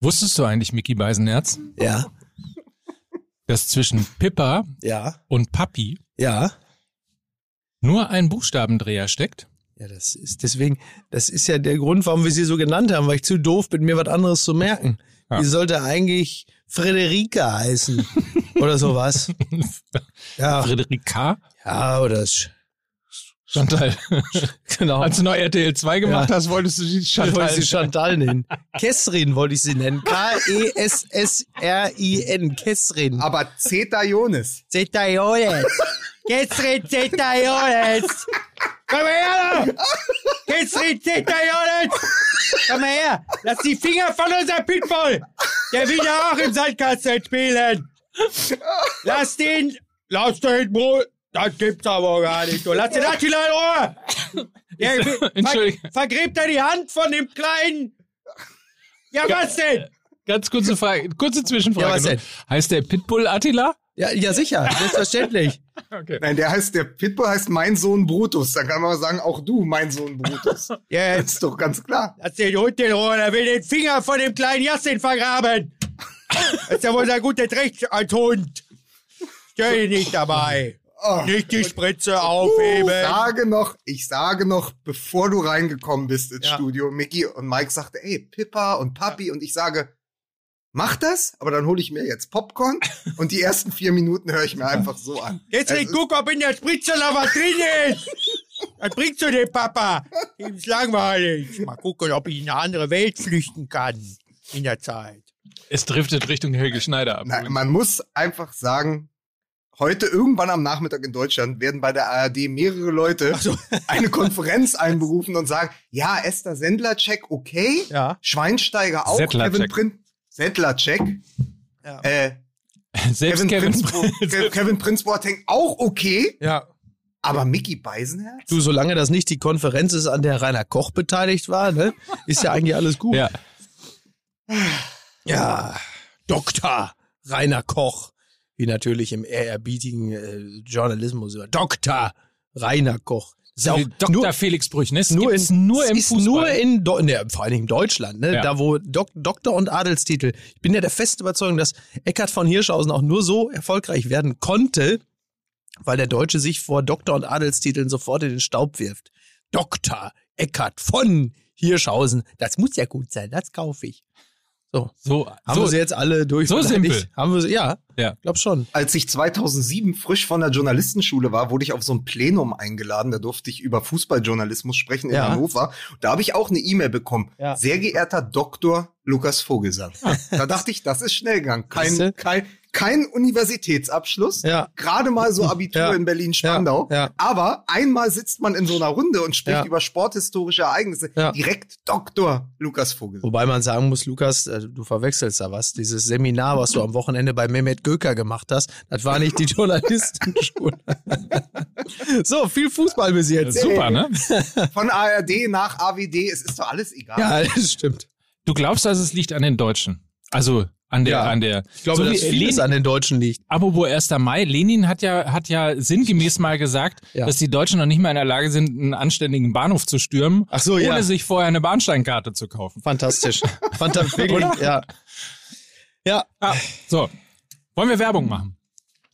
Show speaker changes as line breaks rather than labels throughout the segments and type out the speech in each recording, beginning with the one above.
Wusstest du eigentlich, Mickey Beisenherz,
Ja,
dass zwischen Pippa
ja,
und Papi
ja.
nur ein Buchstabendreher steckt?
Ja, das ist deswegen, das ist ja der Grund, warum wir sie so genannt haben, weil ich zu doof bin, mir was anderes zu merken.
Ja.
Die sollte eigentlich Frederika heißen oder sowas. Ja,
Frederika?
ja, oder
Chantal.
genau.
Als du noch RTL 2 gemacht
Ja.
hast, wolltest du die
Ich wollte
Chantal.
sie Chantal nennen. Kessrin wollte ich sie nennen. K-E-S-S-R-I-N. Kessrin.
Aber Zeta Jonas.
Zetaiones. Kessrin Zetaiones. Komm her! da! Kessrin Zetaiones. Komm mal her. Lass die Finger von unserem Pitbull. Der will ja auch im Sandkasten spielen. Lass den. Lass den Brot. Das gibt's aber gar nicht. Du lass den Attila in Ruhe. Ver
Entschuldigung.
vergräbt er die Hand von dem Kleinen. Ja, was denn?
Ganz kurze Frage, kurze Zwischenfrage.
Ja, was denn?
Heißt der Pitbull Attila?
Ja, ja sicher. Selbstverständlich.
Okay.
Nein, der heißt, der Pitbull heißt mein Sohn Brutus. Dann kann man sagen, auch du, mein Sohn Brutus.
Ja,
Das ist doch ganz klar.
Lass den Hund in Ruhe, er will den Finger von dem kleinen Jassin vergraben. Das ist ja wohl sein gutes Recht als Hund. Stell dich nicht dabei.
Oh.
Nicht die Spritze
Ich
aufheben.
sage noch, ich sage noch, bevor du reingekommen bist ins
Ja.
Studio, Mickey und Mike sagte, ey, Pippa und Papi und ich sage, mach das, aber dann hole ich mir jetzt Popcorn und die ersten vier Minuten höre ich mir einfach so an.
Jetzt nicht
ist-
guck, ob in der Spritze noch was drin ist. Was bringst du dem Papa? Ihm ist langweilig. Mal gucken, ob ich in eine andere Welt flüchten kann. In der Zeit.
Es driftet Richtung Helge Schneider ab.
Nein, man muss einfach sagen, heute irgendwann am Nachmittag in Deutschland werden bei der ARD mehrere Leute eine Konferenz einberufen und sagen, ja, Esther Sendler-Check, okay.
Ja.
Schweinsteiger auch.
Settler-Check.
Kevin Prin Settler-Check.
Ja.
Äh,
Selbst
Kevin,
Kevin,
Prinz, Ke- Kevin Prinz Boateng auch okay.
Ja.
Aber Mickey Beisenherz?
Du, solange das nicht die Konferenz ist, an der Rainer Koch beteiligt war, ne, ist ja eigentlich alles gut.
Ja.
Ja, Dr. Rainer Koch, wie natürlich im ehrerbietigen äh, Journalismus über Dr. Rainer Koch. Ist ja auch
Dr.
nur,
Felix Brüch, ne? Es
nur, in,
nur im
ist
Fußball.
nur in, Do ne, vor allen Dingen in Deutschland, ne,
Ja.
da wo Dok Doktor und Adelstitel. Ich bin ja der festen Überzeugung, dass Eckhard von Hirschhausen auch nur so erfolgreich werden konnte, weil der Deutsche sich vor Doktor und Adelstiteln sofort in den Staub wirft. Doktor Eckhard von Hirschhausen, das muss ja gut sein, das kaufe ich. So,
so,
haben
so
wir sie jetzt alle durch?
so simpel.
Haben wir sie, ja,
Ja.
glaub schon.
Als ich 2007 frisch von der Journalistenschule war, wurde ich auf so ein Plenum eingeladen. Da durfte ich über Fußballjournalismus sprechen in
Ja.
Hannover. Da habe ich auch eine E-Mail bekommen.
Ja.
Sehr geehrter Dr. Lukas Vogelsang. Da dachte ich, das ist Schnellgang. Kein,
Siehste?
kein, kein Universitätsabschluss.
Ja.
Gerade mal so Abitur
Ja.
in Berlin-Spandau.
Ja. Ja.
Aber einmal sitzt man in so einer Runde und spricht
Ja.
über sporthistorische Ereignisse.
Ja.
Direkt Dr. Lukas Vogelsang.
Wobei man sagen muss, Lukas, äh, du verwechselst da was. Dieses Seminar, was du am Wochenende bei Mehmet Göker gemacht hast, das war nicht die Journalistenschule. so, viel Fußball bis jetzt.
Super, ne?
Von ARD nach AWD, es ist doch alles egal.
Ja, das stimmt.
Du glaubst, dass es liegt an den Deutschen. Also an der,
Ja.
an der.
Ich glaube,
so
dass vieles
Lenin,
an den Deutschen liegt.
apropos 1. Mai, Lenin hat ja, hat ja sinngemäß mal gesagt,
Ja.
dass die Deutschen noch nicht mal in der Lage sind, einen anständigen Bahnhof zu stürmen,
Ach so,
ohne
ja.
sich vorher eine Bahnsteinkarte zu kaufen.
Fantastisch. Fantastisch, ja. Ja.
Ah, so. Wollen wir Werbung machen?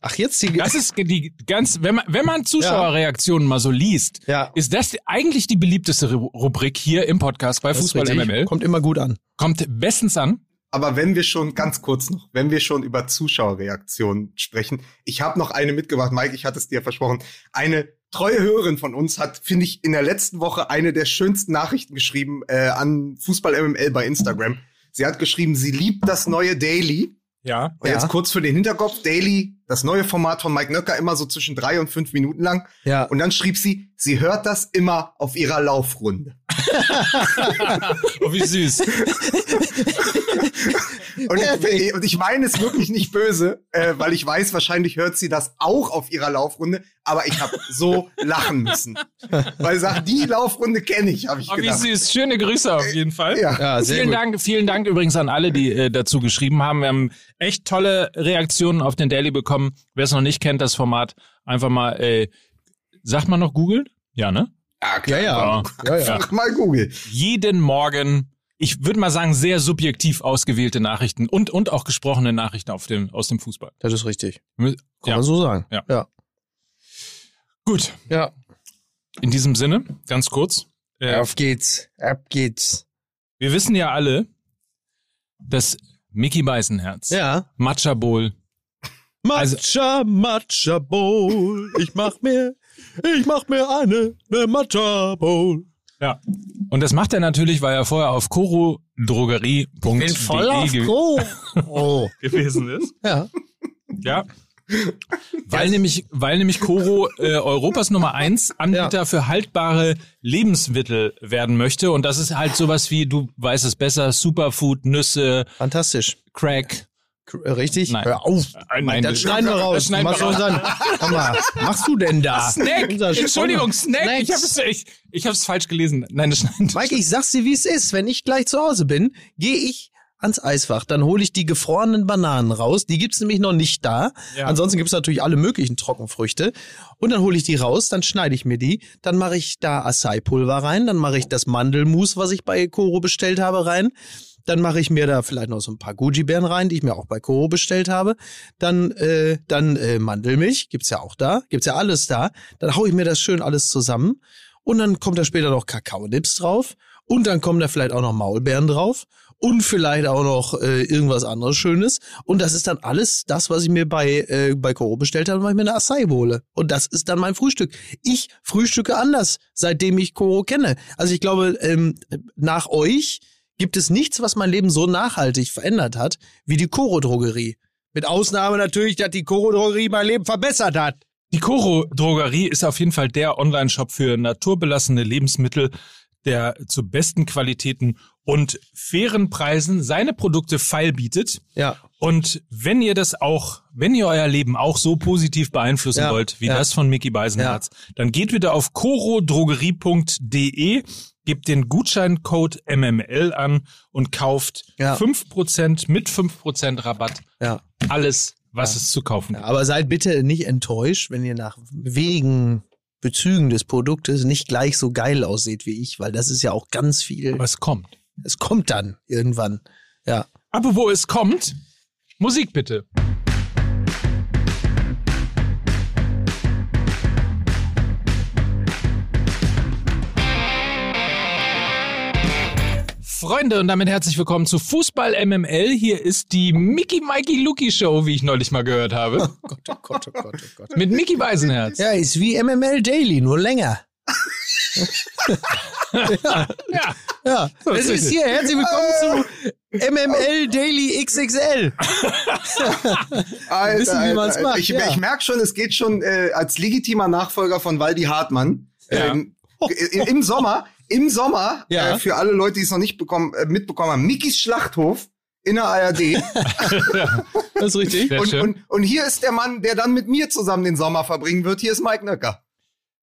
Ach, jetzt die,
Das ist die ganz, wenn man, wenn man Zuschauerreaktionen mal so liest,
Ja.
ist das eigentlich die beliebteste Ru- Rubrik hier im Podcast bei
das
Fußball. MML.
Kommt immer gut an.
Kommt bestens an.
Aber wenn wir schon, ganz kurz noch, wenn wir schon über Zuschauerreaktionen sprechen, ich habe noch eine mitgebracht, Mike, ich hatte es dir versprochen. Eine treue Hörerin von uns hat, finde ich, in der letzten Woche eine der schönsten Nachrichten geschrieben äh, an Fußball MML bei Instagram. Sie hat geschrieben, sie liebt das neue Daily.
Ja.
Und
Ja.
jetzt kurz für den Hinterkopf, Daily, das neue Format von Mike Nöcker, immer so zwischen drei und fünf Minuten lang.
Ja.
Und dann schrieb sie, sie hört das immer auf ihrer Laufrunde.
Oh, wie süß.
Und ich, und ich meine es wirklich nicht böse, äh, weil ich weiß, wahrscheinlich hört sie das auch auf ihrer Laufrunde, aber ich habe so lachen müssen. Weil sie sagt, die Laufrunde kenne ich, habe ich
Oh, wie
gedacht.
süß. Schöne Grüße auf jeden Fall.
Ja.
Ja, sehr
vielen
gut.
Dank, vielen Dank übrigens an alle, die äh, dazu geschrieben haben. Wir haben echt tolle Reaktionen auf den Daily bekommen. Wer es noch nicht kennt, das Format, einfach mal, äh, sagt man noch googeln? Ja, ne?
Ja,
Ja, ja.
Ja.
ja, ja.
Mal Google.
Jeden Morgen ich würde mal sagen, sehr subjektiv ausgewählte Nachrichten und, und auch gesprochene Nachrichten auf dem, aus dem Fußball.
Das ist richtig.
Kann
Kann man so sagen.
Ja.
Ja.
Gut,
ja.
in diesem Sinne, ganz kurz. Äh,
Auf geht's. Ab geht's.
wir wissen ja alle, dass Mickey Beisenherz,
Ja.
Matcha Bowl, Also-
Matcha, Matcha Bowl. Ich mach mir, ich mach mir eine, eine Matcha Bowl.
Ja. Und das macht er natürlich, weil er vorher auf korodrogerie.de ge.
Oh.
gewesen ist.
Ja.
Ja. Weil nämlich, weil nämlich Koro äh, Europas Nummer eins Anbieter für haltbare Lebensmittel werden möchte. Und das ist halt sowas wie, du weißt es besser, Superfood, Nüsse,
Fantastisch.
Crack.
Äh, Richtig?
Nein.
Hör auf.
Äh, nein,
das schneiden wir raus.
schneiden wir
Was
raus.
soll dann? Sag mal, machst du denn da?
Snack! Entschuldigung. Snack! Ich habe es ich, ich hab's falsch gelesen. Nein, das schneiden
Mike, ich sag's dir, wie es ist. Wenn ich gleich zu Hause bin, gehe ich ans Eisfach. Dann hole ich die gefrorenen Bananen raus. Die gibt's nämlich noch nicht da.
Ja.
Ansonsten gibt's natürlich alle möglichen Trockenfrüchte. Und dann hole ich die raus, dann schneide ich mir die. Dann mache ich da Acai-Pulver rein. Dann mache ich das Mandelmus, was ich bei Koro bestellt habe, rein. Dann mache ich mir da vielleicht noch so ein paar Goji-Beeren rein, die ich mir auch bei Koro bestellt habe. Dann, äh, dann äh, Mandelmilch, gibt's ja auch da, gibt's ja alles da. Dann hau ich mir das schön alles zusammen und dann kommt da später noch Kakaonips drauf und dann kommen da vielleicht auch noch Maulbeeren drauf und vielleicht auch noch äh, irgendwas anderes Schönes und das ist dann alles das, was ich mir bei äh, bei Koro bestellt habe, weil ich mir eine Acai hole und das ist dann mein Frühstück. Ich frühstücke anders, seitdem ich Koro kenne. Also ich glaube, ähm, nach euch gibt es nichts, was mein Leben so nachhaltig verändert hat, wie die Koro-Drogerie. Mit Ausnahme natürlich, dass die Koro-Drogerie mein Leben verbessert hat.
Die Koro Drogerie ist auf jeden Fall der Online-Shop für naturbelassene Lebensmittel, der zu besten Qualitäten und fairen Preisen seine Produkte feil bietet.
Ja.
Und wenn ihr das auch, wenn ihr euer Leben auch so positiv beeinflussen
Ja,
wollt, wie
ja.
das von Mickey Beisenherz, dann geht wieder auf corodrogerie.de, gebt den Gutscheincode MML an und kauft
Ja.
5% mit 5% Rabatt
Ja.
alles, was es zu kaufen
Ja,
gibt.
aber seid bitte nicht enttäuscht, wenn ihr nach wenigen Bezügen des Produktes nicht gleich so geil aussieht wie ich, weil das ist ja auch ganz viel.
Aber es kommt.
es kommt dann irgendwann. Ja.
Apropos es kommt, Musik bitte. Freunde und damit herzlich willkommen zu Fußball MML. Hier ist die Mickey Mikey Luki Show, wie ich neulich mal gehört habe,
Gott, oh Gott, oh Gott, oh Gott.
mit Mickey Beisenherz.
Ja, ist wie MML Daily, nur länger.
Ja,
Ja,
Das
es
ist
hier. Herzlich willkommen zu MML Daily XXL.
Alter,
Wissen, wie man's
Alter,
macht,
Ich,
ja.
ich merke schon, es geht schon äh, als legitimer Nachfolger von Waldi Hartmann.
Ja.
Ähm, i- Im Sommer, im Sommer,
Ja.
äh, für alle Leute, die es noch nicht bekommen, äh, mitbekommen haben, Mickys Schlachthof in der ARD.
Das ist richtig.
und, und, und hier ist der Mann, der dann mit mir zusammen den Sommer verbringen wird. Hier ist Mike Nöcker.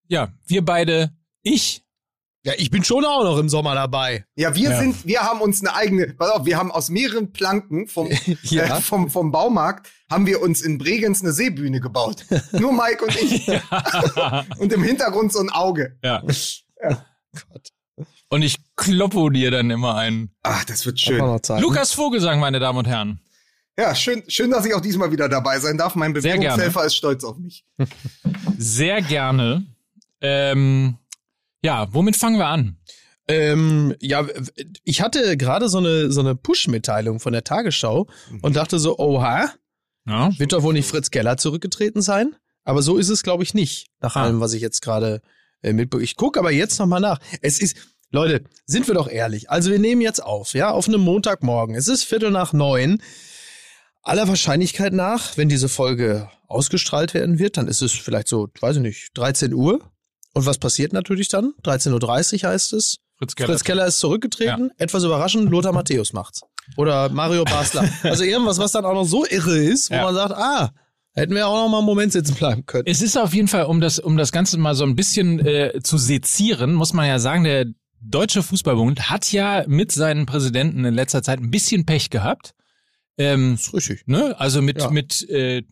ja, wir beide, ich,
Ja, ich bin schon auch noch im Sommer dabei.
Ja, wir
Ja.
sind, wir haben uns eine eigene, pass auf, wir haben aus mehreren Planken vom,
Ja.
äh, vom, vom Baumarkt, haben wir uns in Bregenz eine Seebühne gebaut. Nur Mike und ich. und im Hintergrund so ein Auge.
ja.
Gott.
Und ich kloppe dir dann immer ein.
Ach, das wird schön.
zeigen.
Lukas Vogelsang, meine Damen und Herren.
Ja, schön, schön, dass ich auch diesmal wieder dabei sein darf. Mein. Bewegungshelfer ist stolz auf mich.
Sehr gerne. Ähm, ja, womit fangen wir an?
Ähm, ja, ich hatte gerade so eine, so eine Push-Mitteilung von der Tagesschau und dachte so, oha,
Ja.
wird doch wohl nicht Fritz Keller zurückgetreten sein? Aber so ist es, glaube ich, nicht, nach
Ah.
allem, was ich jetzt gerade äh, mitbekomme. Ich gucke aber jetzt nochmal nach. Es ist, Leute, sind wir doch ehrlich. Also wir nehmen jetzt auf, ja, auf einem Montagmorgen. Es ist Viertel nach neun. Aller Wahrscheinlichkeit nach, wenn diese Folge ausgestrahlt werden wird, dann ist es vielleicht so, weiß ich nicht, 13 Uhr. Und was passiert natürlich dann? 13.30 Uhr heißt es.
Fritz Keller.
Fritz Keller ist zurückgetreten. Etwas überraschend, Lothar Matthäus macht's. Oder Mario Basler. also irgendwas, was dann auch noch so irre ist, wo
Ja.
man sagt, ah, hätten wir auch noch mal einen Moment sitzen bleiben können.
Es ist auf jeden Fall, um das, um das Ganze mal so ein bisschen äh, zu sezieren, muss man ja sagen, der Deutsche Fußballbund hat ja mit seinen Präsidenten in letzter Zeit ein bisschen Pech gehabt. Ähm,
ist richtig.
ne? Also mit,
Ja.
mit, äh,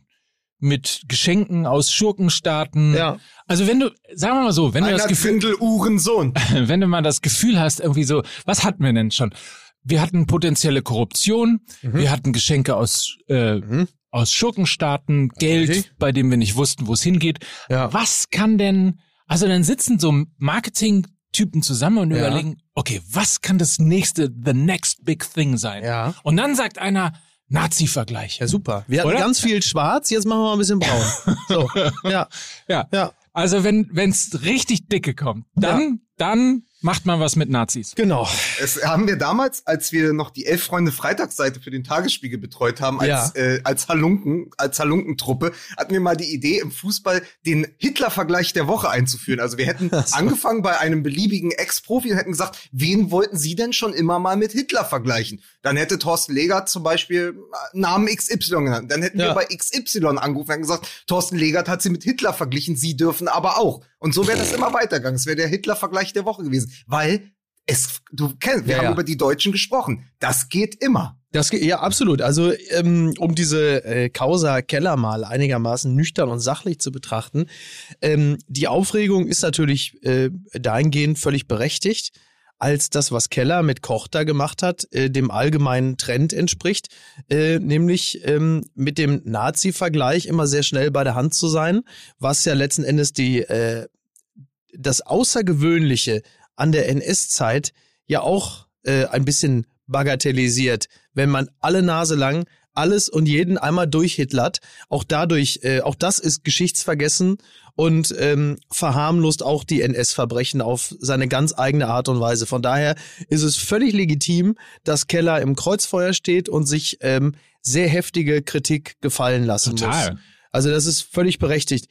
mit Geschenken aus Schurkenstaaten.
Ja.
Also wenn du, sagen wir mal so, wenn du das
Einer
Gefühl,
Uhrensohn.
wenn du mal das Gefühl hast, irgendwie so, was hatten wir denn schon? wir hatten potenzielle Korruption,
Mhm.
wir hatten Geschenke aus, äh,
Mhm.
aus Schurkenstaaten, Geld,
Richtig.
bei dem wir nicht wussten, wo es hingeht.
Ja.
Was kann denn, also dann sitzen so Marketing-Typen zusammen und
Ja.
überlegen, okay, was kann das nächste, the next big thing sein?
Ja.
Und dann sagt einer, Nazi-Vergleich.
Ja, super. Wir hatten
Oder?
ganz viel schwarz, jetzt machen wir mal ein bisschen braun. So. Ja.
Ja.
Ja.
Also wenn wenn's richtig dicke kommt, dann, dann macht man was mit Nazis.
Genau.
Es haben wir damals, als wir noch die Elf Freunde Freitagsseite für den Tagesspiegel betreut haben, als,
Ja.
äh, als Halunken, als Halunkentruppe, hatten wir mal die Idee, im Fußball den Hitler-Vergleich der Woche einzuführen. Also wir hätten angefangen bei einem beliebigen Ex-Profi und hätten gesagt, wen wollten Sie denn schon immer mal mit Hitler vergleichen? Dann hätte Thorsten Legert zum Beispiel Namen XY genannt. Dann hätten
Ja.
wir bei XY angerufen und gesagt, Thorsten Legert hat sie mit Hitler verglichen, Sie dürfen aber auch. Und so wäre das immer weitergegangen. Es wäre der Hitler-Vergleich der Woche gewesen. Weil es, du kennst, wir
Ja,
haben
ja.
über die Deutschen gesprochen. Das geht immer.
Das geht, ja, absolut. Also, ähm, um diese äh, Causa Keller mal einigermaßen nüchtern und sachlich zu betrachten, ähm, die Aufregung ist natürlich äh, dahingehend völlig berechtigt, als das, was Keller mit Koch da gemacht hat, äh, dem allgemeinen Trend entspricht, äh, nämlich ähm, mit dem Nazi-Vergleich immer sehr schnell bei der Hand zu sein, was ja letzten Endes die äh, das Außergewöhnliche an der NS-Zeit ja auch äh, ein bisschen bagatellisiert, wenn man alle Nase lang alles und jeden einmal durchhitlert. Auch dadurch, äh, auch das ist geschichtsvergessen und ähm, verharmlost auch die NS-Verbrechen auf seine ganz eigene Art und Weise. Von daher ist es völlig legitim, dass Keller im Kreuzfeuer steht und sich ähm, sehr heftige Kritik gefallen lassen
Total.
muss. Also das ist völlig berechtigt.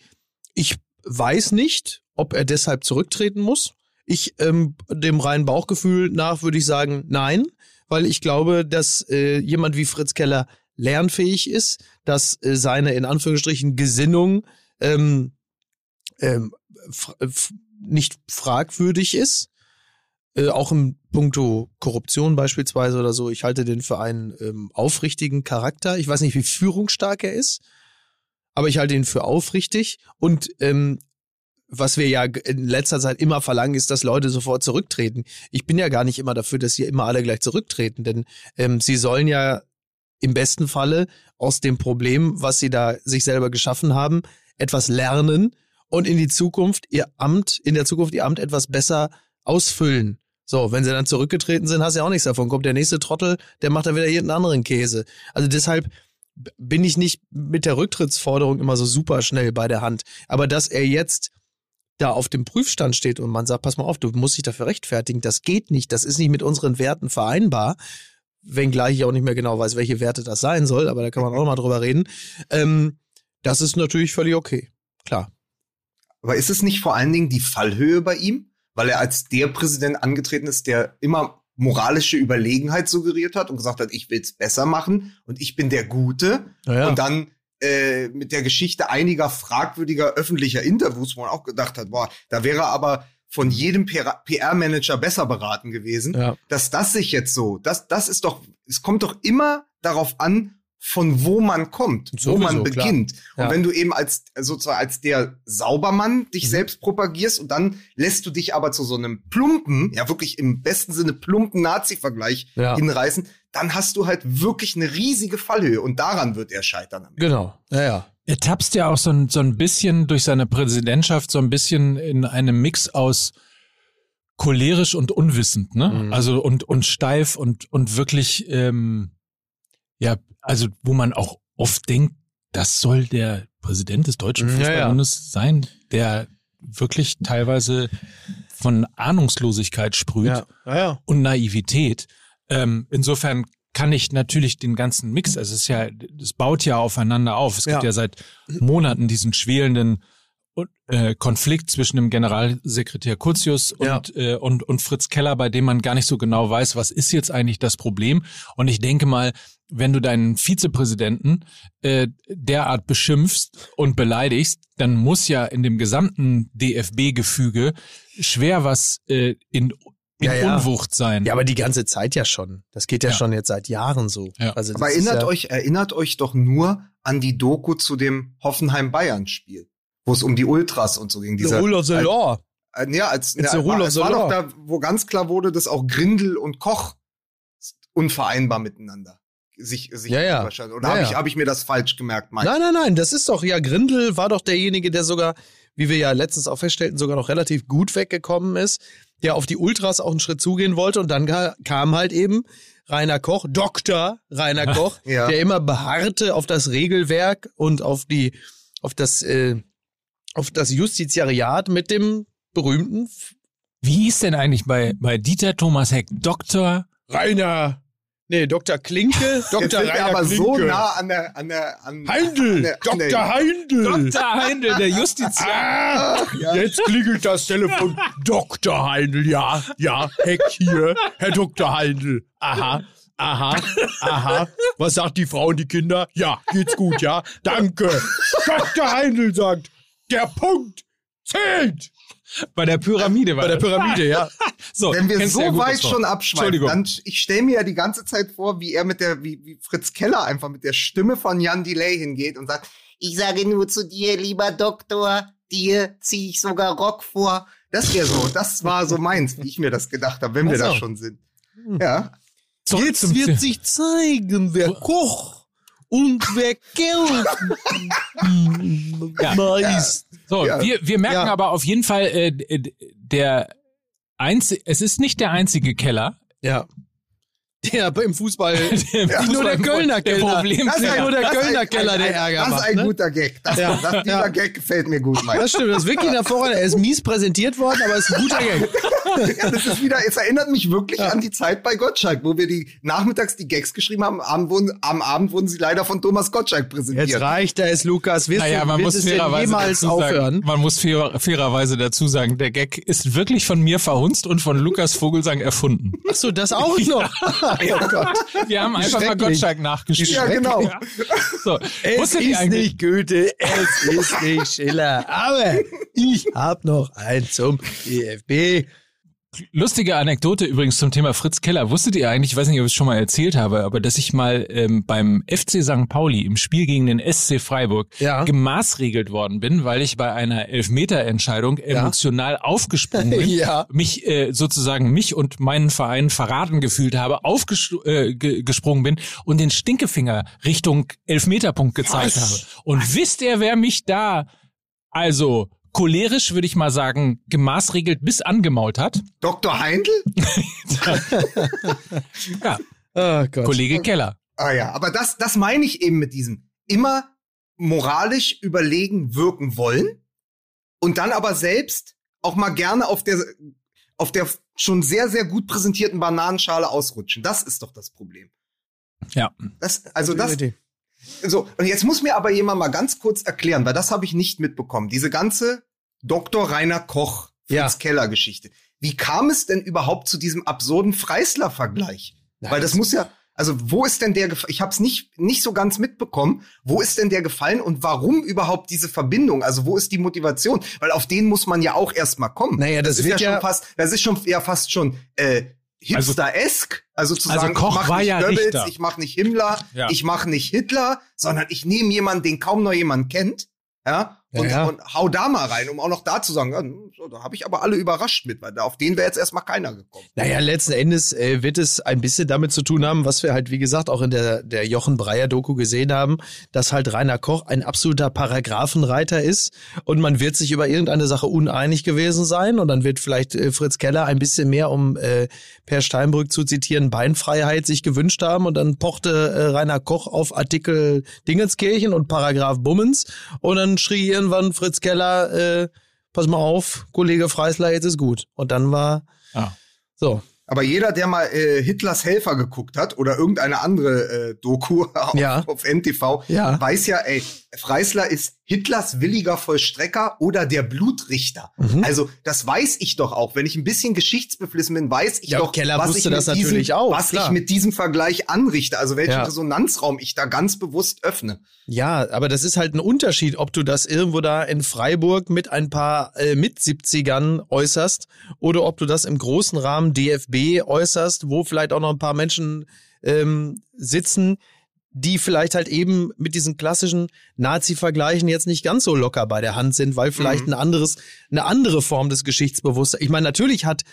Ich weiß nicht, ob er deshalb zurücktreten muss. Ich ähm, dem reinen Bauchgefühl nach würde ich sagen, nein, weil ich glaube, dass äh, jemand wie Fritz Keller lernfähig ist, dass äh, seine in Anführungsstrichen Gesinnung ähm, ähm, nicht fragwürdig ist. Äh, auch im Punkto Korruption beispielsweise oder so. Ich halte den für einen ähm, aufrichtigen Charakter. Ich weiß nicht, wie führungsstark er ist, aber ich halte ihn für aufrichtig. Und ähm, was wir ja in letzter Zeit immer verlangen, ist, dass Leute sofort zurücktreten. Ich bin ja gar nicht immer dafür, dass sie immer alle gleich zurücktreten, denn ähm, sie sollen ja im besten Falle aus dem Problem, was sie da sich selber geschaffen haben, etwas lernen und in die Zukunft ihr Amt, in der Zukunft ihr Amt etwas besser ausfüllen. So, wenn sie dann zurückgetreten sind, hast du ja auch nichts davon. Kommt der nächste Trottel, der macht dann wieder jeden anderen Käse. Also deshalb bin ich nicht mit der Rücktrittsforderung immer so super schnell bei der Hand. Aber dass er jetzt da auf dem Prüfstand steht und man sagt, pass mal auf, du musst dich dafür rechtfertigen, das geht nicht, das ist nicht mit unseren Werten vereinbar, wenngleich ich auch nicht mehr genau weiß, welche Werte das sein soll, aber da kann man auch mal drüber reden. Ähm, das ist natürlich völlig okay, klar.
Aber ist es nicht vor allen Dingen die Fallhöhe bei ihm? Weil er als der Präsident angetreten ist, der immer moralische Überlegenheit suggeriert hat und gesagt hat, ich will's besser machen und ich bin der Gute.
Naja.
Und dann äh, mit der Geschichte einiger fragwürdiger öffentlicher Interviews, wo man auch gedacht hat, boah, da wäre aber von jedem PR-Manager besser beraten gewesen,
Ja.
dass das sich jetzt so, das, das ist doch, es kommt doch immer darauf an, von wo man kommt, wo
Sowieso,
man
klar.
beginnt. Und
Ja.
wenn du eben als sozusagen als der Saubermann dich
Mhm.
selbst propagierst und dann lässt du dich aber zu so einem plumpen, ja wirklich im besten Sinne plumpen Nazi-Vergleich
Ja.
hinreißen, dann hast du halt wirklich eine riesige Fallhöhe und daran wird er scheitern.
Genau, ja, ja.
Er tapst ja auch so ein, so ein bisschen durch seine Präsidentschaft so ein bisschen in einem Mix aus cholerisch und unwissend, ne?
Mhm.
Also und und steif und und wirklich ähm, ja, also wo man auch oft denkt, das soll der Präsident des deutschen
Mhm, ja, ja.
Fußballbundes sein, der wirklich teilweise von Ahnungslosigkeit sprüht
Ja,
und Naivität. Ähm, insofern kann ich natürlich den ganzen Mix, also es ist ja, es baut ja aufeinander auf. Es gibt
ja
seit Monaten diesen schwelenden äh, Konflikt zwischen dem Generalsekretär Curtius und,
Ja.
äh, und, und Fritz Keller, bei dem man gar nicht so genau weiß, was ist jetzt eigentlich das Problem. Und ich denke mal, wenn du deinen Vizepräsidenten äh, derart beschimpfst und beleidigst, dann muss ja in dem gesamten DFB-Gefüge schwer was äh, in, in
Ja, ja.
Unwucht sein.
Ja, aber die ganze Zeit ja schon. Das geht ja,
Ja.
schon jetzt seit Jahren so.
Ja.
Also
Aber erinnert
ja,
euch, erinnert euch doch nur an die Doku zu dem Hoffenheim-Bayern-Spiel, wo es um die Ultras und so ging.
The
Dieser,
Rule of the
als-
Law.
Äh, ja, als
It's
ja,
the rule
war, es
the
war
law.
doch da, wo ganz klar wurde, dass auch Grindel und Koch unvereinbar miteinander sich, sich
Ja, ja.
Oder
Ja,
habe
ja.
ich, hab ich mir das falsch gemerkt, Mike?
Nein, nein, nein, das ist doch, ja, Grindel war doch derjenige, der sogar, wie wir ja letztens auch feststellten, sogar noch relativ gut weggekommen ist, der auf die Ultras auch einen Schritt zugehen wollte und dann kam halt eben Rainer Koch, Dr. Rainer Koch,
Ja.
der immer beharrte auf das Regelwerk und auf die, auf das, äh, auf das Justiziariat mit dem berühmten
Wie hieß denn eigentlich bei, bei Dieter Thomas Heck? Doktor?
Rainer, nee, Dr. Klinke,
Jetzt
Dr.
sind wir
Rainer
aber
Klinke.
so nah an der, an der, an, an
Heindl,
der, an der,
Dr. Heindl.
Dr. Heindl, der Justiziar.
Ah, jetzt klingelt das Telefon. Dr. Heindl, ja, ja, Heck hier, Herr Dr. Heindl. Aha, aha, aha. Was sagt die Frau und die Kinder? Ja, geht's gut, ja, danke. Dr. Heindl sagt, der Punkt zählt.
Bei der Pyramide war
Bei der
das.
Pyramide, ja.
So,
Wenn wir so
ja
weit schon abschweifen,
Entschuldigung.
dann ich stelle mir ja die ganze Zeit vor, wie er mit der, wie, wie Fritz Keller einfach mit der Stimme von Jan Delay hingeht und sagt, ich sage nur zu dir, lieber Doktor, dir ziehe ich sogar Rock vor. Das wäre so, das war so meins, wie ich mir das gedacht habe, wenn wir da schon sind. Ja.
Zurück
Jetzt wird sich zeigen, wer Koch und wer
Ja.
Meister.
So,
Ja.
wir, wir merken
Ja.
aber auf jeden Fall, äh, der einzige, es ist nicht der einzige Keller.
Ja. Der im Fußball,
Der
nicht nur der Kölner
der
Keller.
Problem
Das ist ja nur der
Das ist
Kölner
ein-
Keller,
ein-
der
ein-
Ärger
Das ist
macht.
ein
ne?
guter Gag. Das,
Ja.
das, dieser
Ja.
Gag gefällt mir gut, Mike.
Das stimmt, das ist wirklich ein hervorragender. Er ist mies präsentiert worden, aber ist ein guter Gag.
Ja, das ist wieder, es erinnert mich wirklich an die Zeit bei Gottschalk, wo wir die nachmittags die Gags geschrieben haben. Am Abend wurden, am Abend wurden sie leider von Thomas Gottschalk präsentiert.
Jetzt reicht es, Lukas. Wirst
Naja, man muss
es jemals aufhören?
sagen, man muss fair, fairerweise dazu sagen, der Gag ist wirklich von mir verhunzt und von Lukas Vogelsang erfunden.
Ach so, das auch noch. oh Gott.
Wir haben einfach mal. Gottschalk nachgeschrieben.
Ja, genau.
Ja. So,
Es ist
eigentlich,
nicht Goethe, es ist nicht Schiller. Aber ich hab noch ein zum DFB.
Lustige Anekdote übrigens zum Thema Fritz Keller. Wusstet ihr eigentlich, ich weiß nicht, ob ich es schon mal erzählt habe, aber dass ich mal ähm, beim FC St. Pauli im Spiel gegen den SC Freiburg
Ja.
gemaßregelt worden bin, weil ich bei einer Elfmeterentscheidung emotional aufgesprungen bin,
Ja.
mich äh, sozusagen mich und meinen Verein verraten gefühlt habe, aufgesprungen äh, ge bin und den Stinkefinger Richtung Elfmeterpunkt gezeigt
Was?
habe. Und wisst ihr, wer mich da also cholerisch, würde ich mal sagen, gemaßregelt bis angemault hat?
Dr. Heindl?
Ja,
Oh Gott.
Kollege Keller.
Ah ja, aber das, das meine ich eben mit diesem immer moralisch überlegen wirken wollen und dann aber selbst auch mal gerne auf der, auf der schon sehr, sehr gut präsentierten Bananenschale ausrutschen. Das ist doch das Problem.
Ja.
Das, also das,
Idee.
So, und jetzt muss mir aber jemand mal ganz kurz erklären, weil das habe ich nicht mitbekommen. Diese ganze Dr. Rainer Koch, Fritz
Ja.
Keller Geschichte. Wie kam es denn überhaupt zu diesem absurden Freisler-Vergleich? Weil das muss ja, also wo ist denn der, ich habe es nicht, nicht so ganz mitbekommen, wo ist denn der gefallen und warum überhaupt diese Verbindung? Also wo ist die Motivation? Weil auf den muss man ja auch erstmal kommen.
Naja, das
ist
wird
ja
ja-
schon fast, das ist schon ja fast schon äh, Hipster-esk, also, zu
Also
sagen,
Koch
ich mach
war
nicht
ja
Goebbels,
Richter.
ich mach nicht Himmler,
Ja.
ich mach nicht Hitler, sondern ich nehme jemanden, den kaum noch jemand kennt, Ja, und,
ja.
und hau da mal rein, um auch noch da zu sagen, ja, so, da habe ich aber alle überrascht mit, weil auf den wäre jetzt erstmal keiner gekommen.
Naja, letzten Endes äh, wird es ein bisschen damit zu tun haben, was wir halt, wie gesagt, auch in der, der Jochen Breyer-Doku gesehen haben, dass halt Rainer Koch ein absoluter Paragraphenreiter ist und man wird sich über irgendeine Sache uneinig gewesen sein und dann wird vielleicht äh, Fritz Keller ein bisschen mehr, um äh, Per Steinbrück zu zitieren, Beinfreiheit sich gewünscht haben und dann pochte äh, Rainer Koch auf Artikel Dingenskirchen und Paragraph Bummens und dann schrie irgendwann Fritz Keller, äh, pass mal auf, Kollege Freisler, jetzt ist gut. Und dann war
Ah.
so.
Aber jeder, der mal äh, Hitlers Helfer geguckt hat oder irgendeine andere äh, Doku auf,
Ja.
auf NTV,
Ja.
weiß ja, ey, Freisler ist Hitlers williger Vollstrecker oder der Blutrichter.
Mhm.
Also das weiß ich doch auch. Wenn ich ein bisschen geschichtsbeflissen bin, weiß ich
Ja,
doch,
Keller
was, ich mit, diesem,
auch,
was ich mit diesem Vergleich anrichte. Also welchen
Ja.
Resonanzraum ich da ganz bewusst öffne.
Ja, aber das ist halt ein Unterschied, ob du das irgendwo da in Freiburg mit ein paar äh, mit 70ern äußerst oder ob du das im großen Rahmen DFB äußerst, wo vielleicht auch noch ein paar Menschen ähm, sitzen, die vielleicht halt eben mit diesen klassischen Nazi-Vergleichen jetzt nicht ganz so locker bei der Hand sind, weil vielleicht
Mhm.
ein anderes, eine andere Form des Geschichtsbewusstseins. Ich meine, natürlich hat,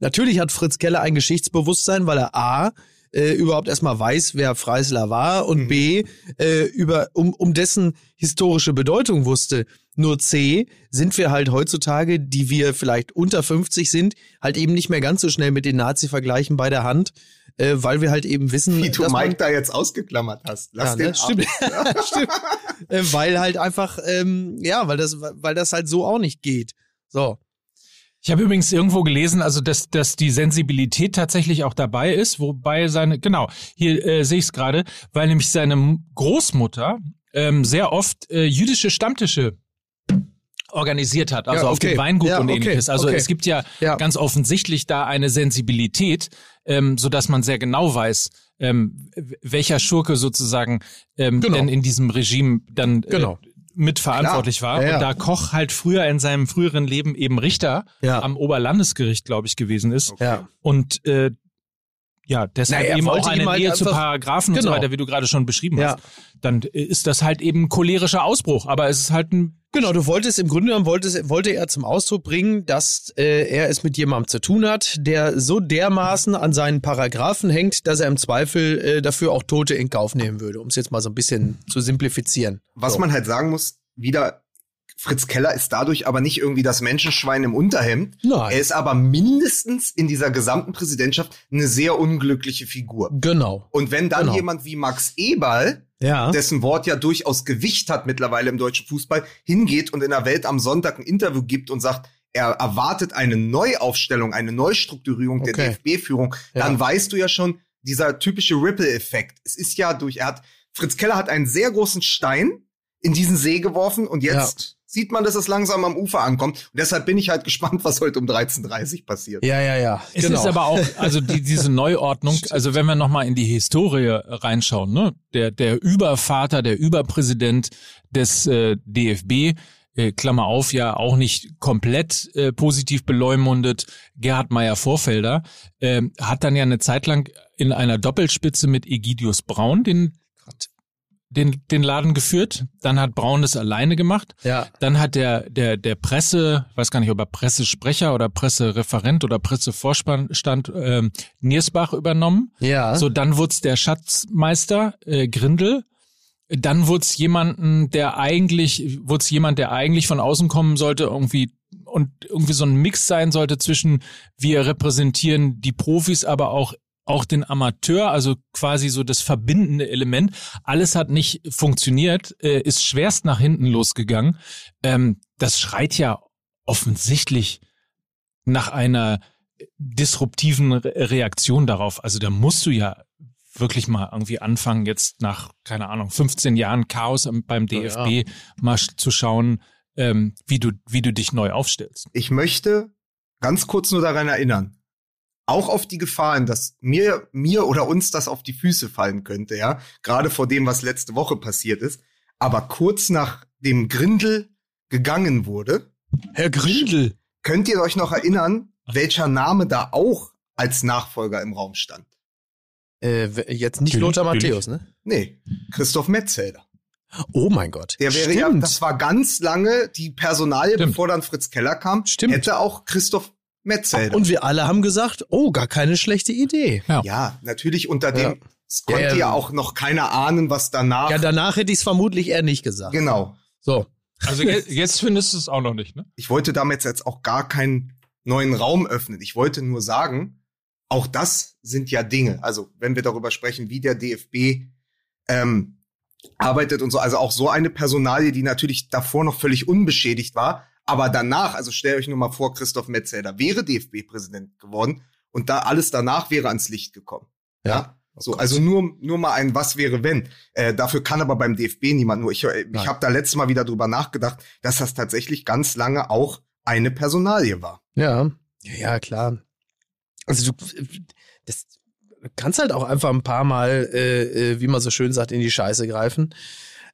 natürlich hat Fritz Keller ein Geschichtsbewusstsein, weil er A, äh, überhaupt erstmal weiß, wer Freisler war und
Mhm.
B, äh, über, um, um dessen historische Bedeutung wusste. Nur C, sind wir halt heutzutage, die wir vielleicht unter 50 sind, halt eben nicht mehr ganz so schnell mit den Nazi-Vergleichen bei der Hand, äh, weil wir halt eben wissen,
Wie du
dass man-
Mike da jetzt ausgeklammert hast. Lass
ja,
den
ne? stimmt. stimmt. Äh, weil halt einfach, ähm, ja, weil das, weil das halt so auch nicht geht. So.
Ich habe übrigens irgendwo gelesen, also dass, dass die Sensibilität tatsächlich auch dabei ist, wobei seine, genau, hier äh, sehe ich es gerade, weil nämlich seine Großmutter ähm, sehr oft äh, jüdische Stammtische organisiert hat, also
Ja,
auf
okay.
dem Weingut
Ja,
und
okay,
ähnliches. Also
okay.
es gibt ja,
Ja.
ganz offensichtlich da eine Sensibilität, ähm, so dass man sehr genau weiß, ähm, welcher Schurke sozusagen ähm,
Genau.
denn in diesem Regime dann
Genau.
Mitverantwortlich war.
Ja, ja.
Und da Koch halt früher in seinem früheren Leben eben Richter
Ja.
am Oberlandesgericht, glaube ich, gewesen ist.
Ja.
Und äh, ja, deshalb
Na, er
eben auch
wollte
eine
halt
Nähe zu Paragraphen und so
Genau.
weiter, wie du gerade schon beschrieben
Ja.
hast. Dann ist das halt eben cholerischer Ausbruch, aber es ist halt ein
Genau, du wolltest im Grunde genommen wolltest, wollte er zum Ausdruck bringen, dass äh, er es mit jemandem zu tun hat, der so dermaßen an seinen Paragraphen hängt, dass er im Zweifel äh, dafür auch Tote in Kauf nehmen würde, um es jetzt mal so ein bisschen zu simplifizieren.
Was
so.
man halt sagen muss, wieder, Fritz Keller ist dadurch aber nicht irgendwie das Menschenschwein im Unterhemd.
Nein.
Er ist aber mindestens in dieser gesamten Präsidentschaft eine sehr unglückliche Figur.
Genau.
Und wenn dann
Genau.
jemand wie Max Eberl,
Ja.
dessen Wort ja durchaus Gewicht hat mittlerweile im deutschen Fußball, hingeht und in der Welt am Sonntag ein Interview gibt und sagt, er erwartet eine Neuaufstellung, eine Neustrukturierung der
Okay.
DFB-Führung,
Ja.
dann weißt du ja schon, dieser typische Ripple-Effekt. Es ist ja durch, er hat, Fritz Keller hat einen sehr großen Stein in diesen See geworfen und jetzt sieht man, dass es langsam am Ufer ankommt. Und deshalb bin ich halt gespannt, was heute um 13.30 passiert.
Ja, ja, ja.
Es
genau.
ist aber auch, also die, diese Neuordnung, also wenn wir nochmal in die Historie reinschauen, ne, der, der Übervater, der Überpräsident des äh, DFB, äh, Klammer auf, ja auch nicht komplett äh, positiv beleumundet, Gerhard Meyer-Vorfelder, äh, hat dann ja eine Zeit lang in einer Doppelspitze mit Egidius Braun den, den, den Laden geführt. Dann hat Braun das alleine gemacht.
ja.
Dann hat der, der, der Presse, ich weiß gar nicht, ob er Pressesprecher oder Pressereferent oder Pressevorstand ähm, Niersbach übernommen.
Ja.
So, dann wurde der Schatzmeister äh, Grindel. Dann wurde jemanden, der eigentlich, wurde jemand, der eigentlich von außen kommen sollte, irgendwie und irgendwie so ein Mix sein sollte zwischen wir repräsentieren die Profis, aber auch auch den Amateur, also quasi so das verbindende Element. Alles hat nicht funktioniert, äh, ist schwerst nach hinten losgegangen. Ähm, das schreit ja offensichtlich nach einer disruptiven Re Reaktion darauf. Also da musst du ja wirklich mal irgendwie anfangen, jetzt nach, keine Ahnung, 15 Jahren Chaos beim
Ja,
DFB mal sch- zu schauen, ähm, wie du, wie du dich neu aufstellst.
Ich möchte ganz kurz nur daran erinnern, auch auf die Gefahren, dass mir, mir oder uns das auf die Füße fallen könnte, ja, gerade vor dem, was letzte Woche passiert ist. Aber kurz nach dem Grindel gegangen wurde,
Herr Grindel.
könnt ihr euch noch erinnern, welcher Name da auch als Nachfolger im Raum stand?
Äh, jetzt nicht
Natürlich,
Lothar. Matthäus, ne?
Nee, Christoph Metzelder.
Oh mein Gott.
Der wäre
Stimmt.
ja, das war ganz lange die Personalie,
Stimmt.
bevor dann Fritz Keller kam,
Stimmt.
hätte auch Christoph Metzelder.
Und wir alle haben gesagt, oh, gar keine schlechte Idee.
ja, natürlich unter dem,
Ja.
es konnte
Ja,
ja,
ja.
auch noch keiner ahnen, was danach.
Ja, danach hätte ich es vermutlich eher nicht gesagt.
genau.
So.
Also jetzt, jetzt findest du es auch noch nicht, ne?
Ich wollte damit jetzt auch gar keinen neuen Raum öffnen. Ich wollte nur sagen, auch das sind ja Dinge. Also wenn wir darüber sprechen, wie der DFB ähm, arbeitet und so, also auch so eine Personalie, die natürlich davor noch völlig unbeschädigt war, aber danach, also stellt euch nur mal vor, Christoph Metzelder wäre DFB-Präsident geworden und da alles danach wäre ans Licht gekommen. Ja. So, also nur, nur mal ein Was wäre wenn. Äh, dafür kann aber beim DFB niemand nur. Ich, ich habe da letztes Mal wieder drüber nachgedacht, dass das tatsächlich ganz lange auch eine Personalie war.
Ja. Ja, ja, klar. Also du, das kannst halt auch einfach ein paar Mal, äh, äh, wie man so schön sagt, in die Scheiße greifen.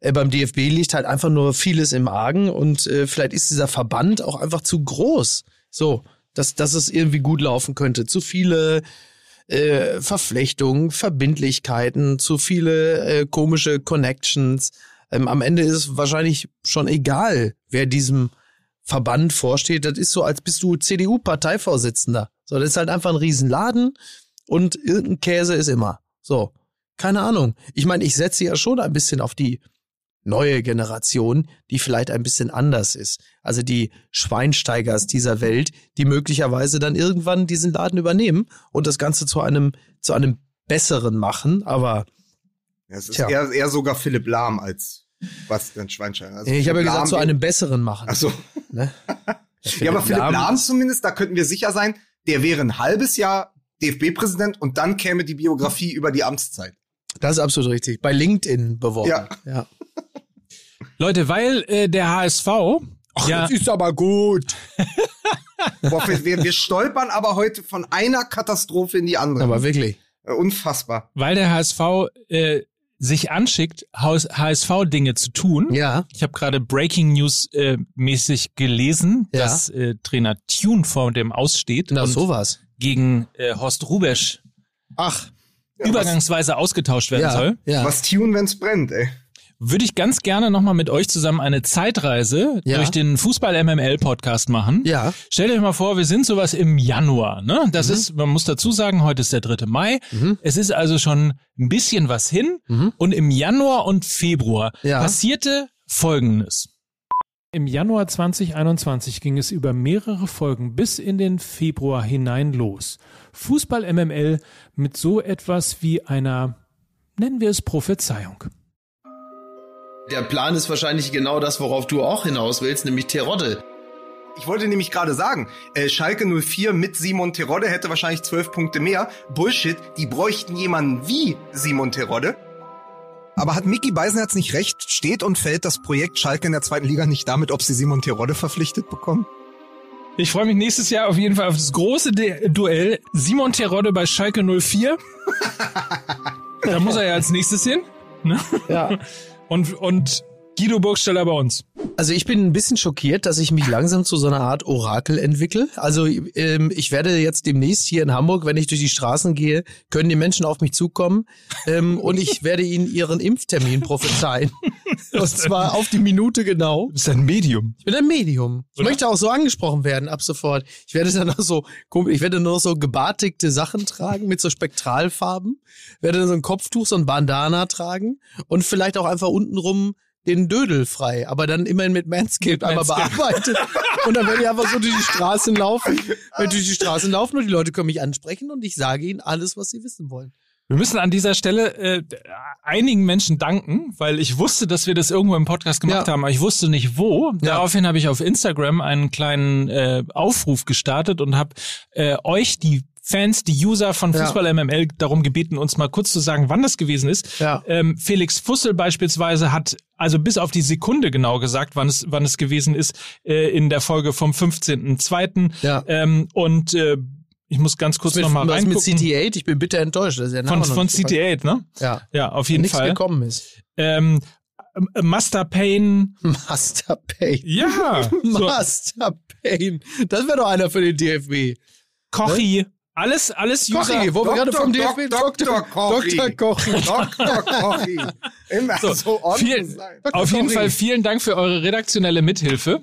Äh, beim DFB liegt halt einfach nur vieles im Argen und äh, vielleicht ist dieser Verband auch einfach zu groß. So, dass, dass es irgendwie gut laufen könnte. Zu viele äh, Verflechtungen, Verbindlichkeiten, zu viele äh, komische Connections. Ähm, am Ende ist es wahrscheinlich schon egal, wer diesem Verband vorsteht. Das ist so, als bist du CDU-Parteivorsitzender. So, das ist halt einfach ein Riesenladen und irgendein Käse ist immer. So, keine Ahnung. Ich meine, ich setze ja schon ein bisschen auf die neue Generation, die vielleicht ein bisschen anders ist. Also die Schweinsteigers dieser Welt, die möglicherweise dann irgendwann diesen Laden übernehmen und das Ganze zu einem, zu einem besseren machen. Aber
ja, es ist eher, eher sogar Philipp Lahm als Bastian Schweinsteiger.
Also ich habe ja gesagt, zu einem besseren machen.
Ach so. Ne? ja, aber Philipp Lahm, Lahm zumindest, da könnten wir sicher sein, der wäre ein halbes Jahr DFB-Präsident und dann käme die Biografie über die Amtszeit.
Das ist absolut richtig. Bei LinkedIn beworben. Ja. ja.
Leute, weil äh, der HSV.
Ach, ja, das ist aber gut.
Boah, wir, wir stolpern aber heute von einer Katastrophe in die andere.
Aber wirklich.
Äh, unfassbar.
Weil der HSV äh, sich anschickt, HSV-Dinge zu tun.
Ja.
Ich habe gerade Breaking News äh, mäßig gelesen, ja. dass äh, Trainer Tune vor dem aussteht.
Na, sowas.
Gegen äh, Horst Rubesch.
Ach.
Übergangsweise ausgetauscht werden
ja,
soll.
Ja. Was Tune, wenn's brennt, ey
würde ich ganz gerne nochmal mit euch zusammen eine Zeitreise ja. durch den Fußball-MML-Podcast machen.
Ja.
Stellt euch mal vor, wir sind sowas im Januar. Ne? Das mhm. ist, man muss dazu sagen, heute ist der 3. Mai. Mhm. Es ist also schon ein bisschen was hin. Mhm. Und im Januar und Februar ja. passierte Folgendes. Im Januar 2021 ging es über mehrere Folgen bis in den Februar hinein los. Fußball MML mit so etwas wie einer, nennen wir es Prophezeiung.
Der Plan ist wahrscheinlich genau das, worauf du auch hinaus willst, nämlich Terodde.
Ich wollte nämlich gerade sagen, äh, Schalke 04 mit Simon Terodde hätte wahrscheinlich zwölf Punkte mehr. Bullshit, die bräuchten jemanden wie Simon Terodde. Aber hat Mickey Beisenherz nicht recht? Steht und fällt das Projekt Schalke in der zweiten Liga nicht damit, ob sie Simon Terodde verpflichtet bekommen?
Ich freue mich nächstes Jahr auf jeden Fall auf das große De Duell Simon Terodde bei Schalke 04. da muss er ja als nächstes hin. Ne?
Ja.
und, und Guido Burgsteller bei uns.
Also ich bin ein bisschen schockiert, dass ich mich langsam zu so einer Art Orakel entwickle. Also ähm, ich werde jetzt demnächst hier in Hamburg, wenn ich durch die Straßen gehe, können die Menschen auf mich zukommen ähm, und ich werde ihnen ihren Impftermin prophezeien. und zwar auf die Minute genau.
Du bist ein Medium.
Ich bin ein Medium. Ich Oder? möchte auch so angesprochen werden ab sofort. Ich werde dann noch so, ich werde nur noch so gebartigte Sachen tragen mit so Spektralfarben, werde dann so ein Kopftuch, so ein Bandana tragen und vielleicht auch einfach untenrum den Dödel frei, aber dann immerhin mit Manscaped einmal bearbeitet. und dann werde ich einfach so durch die Straßen laufen, durch die Straßen laufen und die Leute können mich ansprechen und ich sage ihnen alles, was sie wissen wollen.
Wir müssen an dieser Stelle äh, einigen Menschen danken, weil ich wusste, dass wir das irgendwo im Podcast gemacht ja. haben, aber ich wusste nicht wo. Ja. Daraufhin habe ich auf Instagram einen kleinen äh, Aufruf gestartet und habe äh, euch die Fans, die User von Fußball ja. MML darum gebeten, uns mal kurz zu sagen, wann das gewesen ist.
Ja.
Ähm, Felix Fussel beispielsweise hat also bis auf die Sekunde genau gesagt, wann es, wann es gewesen ist, äh, in der Folge vom 15.02.
Ja.
Ähm, und äh, ich muss ganz kurz nochmal reingucken.
mit CT8? Ich bin bitter enttäuscht. Das ist ja
von von CT8, ne?
Ja.
Ja, auf jeden
Nichts
Fall.
gekommen ist.
Ähm, Master Pain.
Master Pain.
Ja.
Master Pain. Das wäre doch einer für den DFB.
Kochi. Ne? Alles, alles
User. Kochi, wo wir gerade vom DFB
Dr. Kochi.
Dr. Kochi.
Dr. Kochi. Immer so, so on
viel, Auf jeden Fall vielen Dank für eure redaktionelle Mithilfe.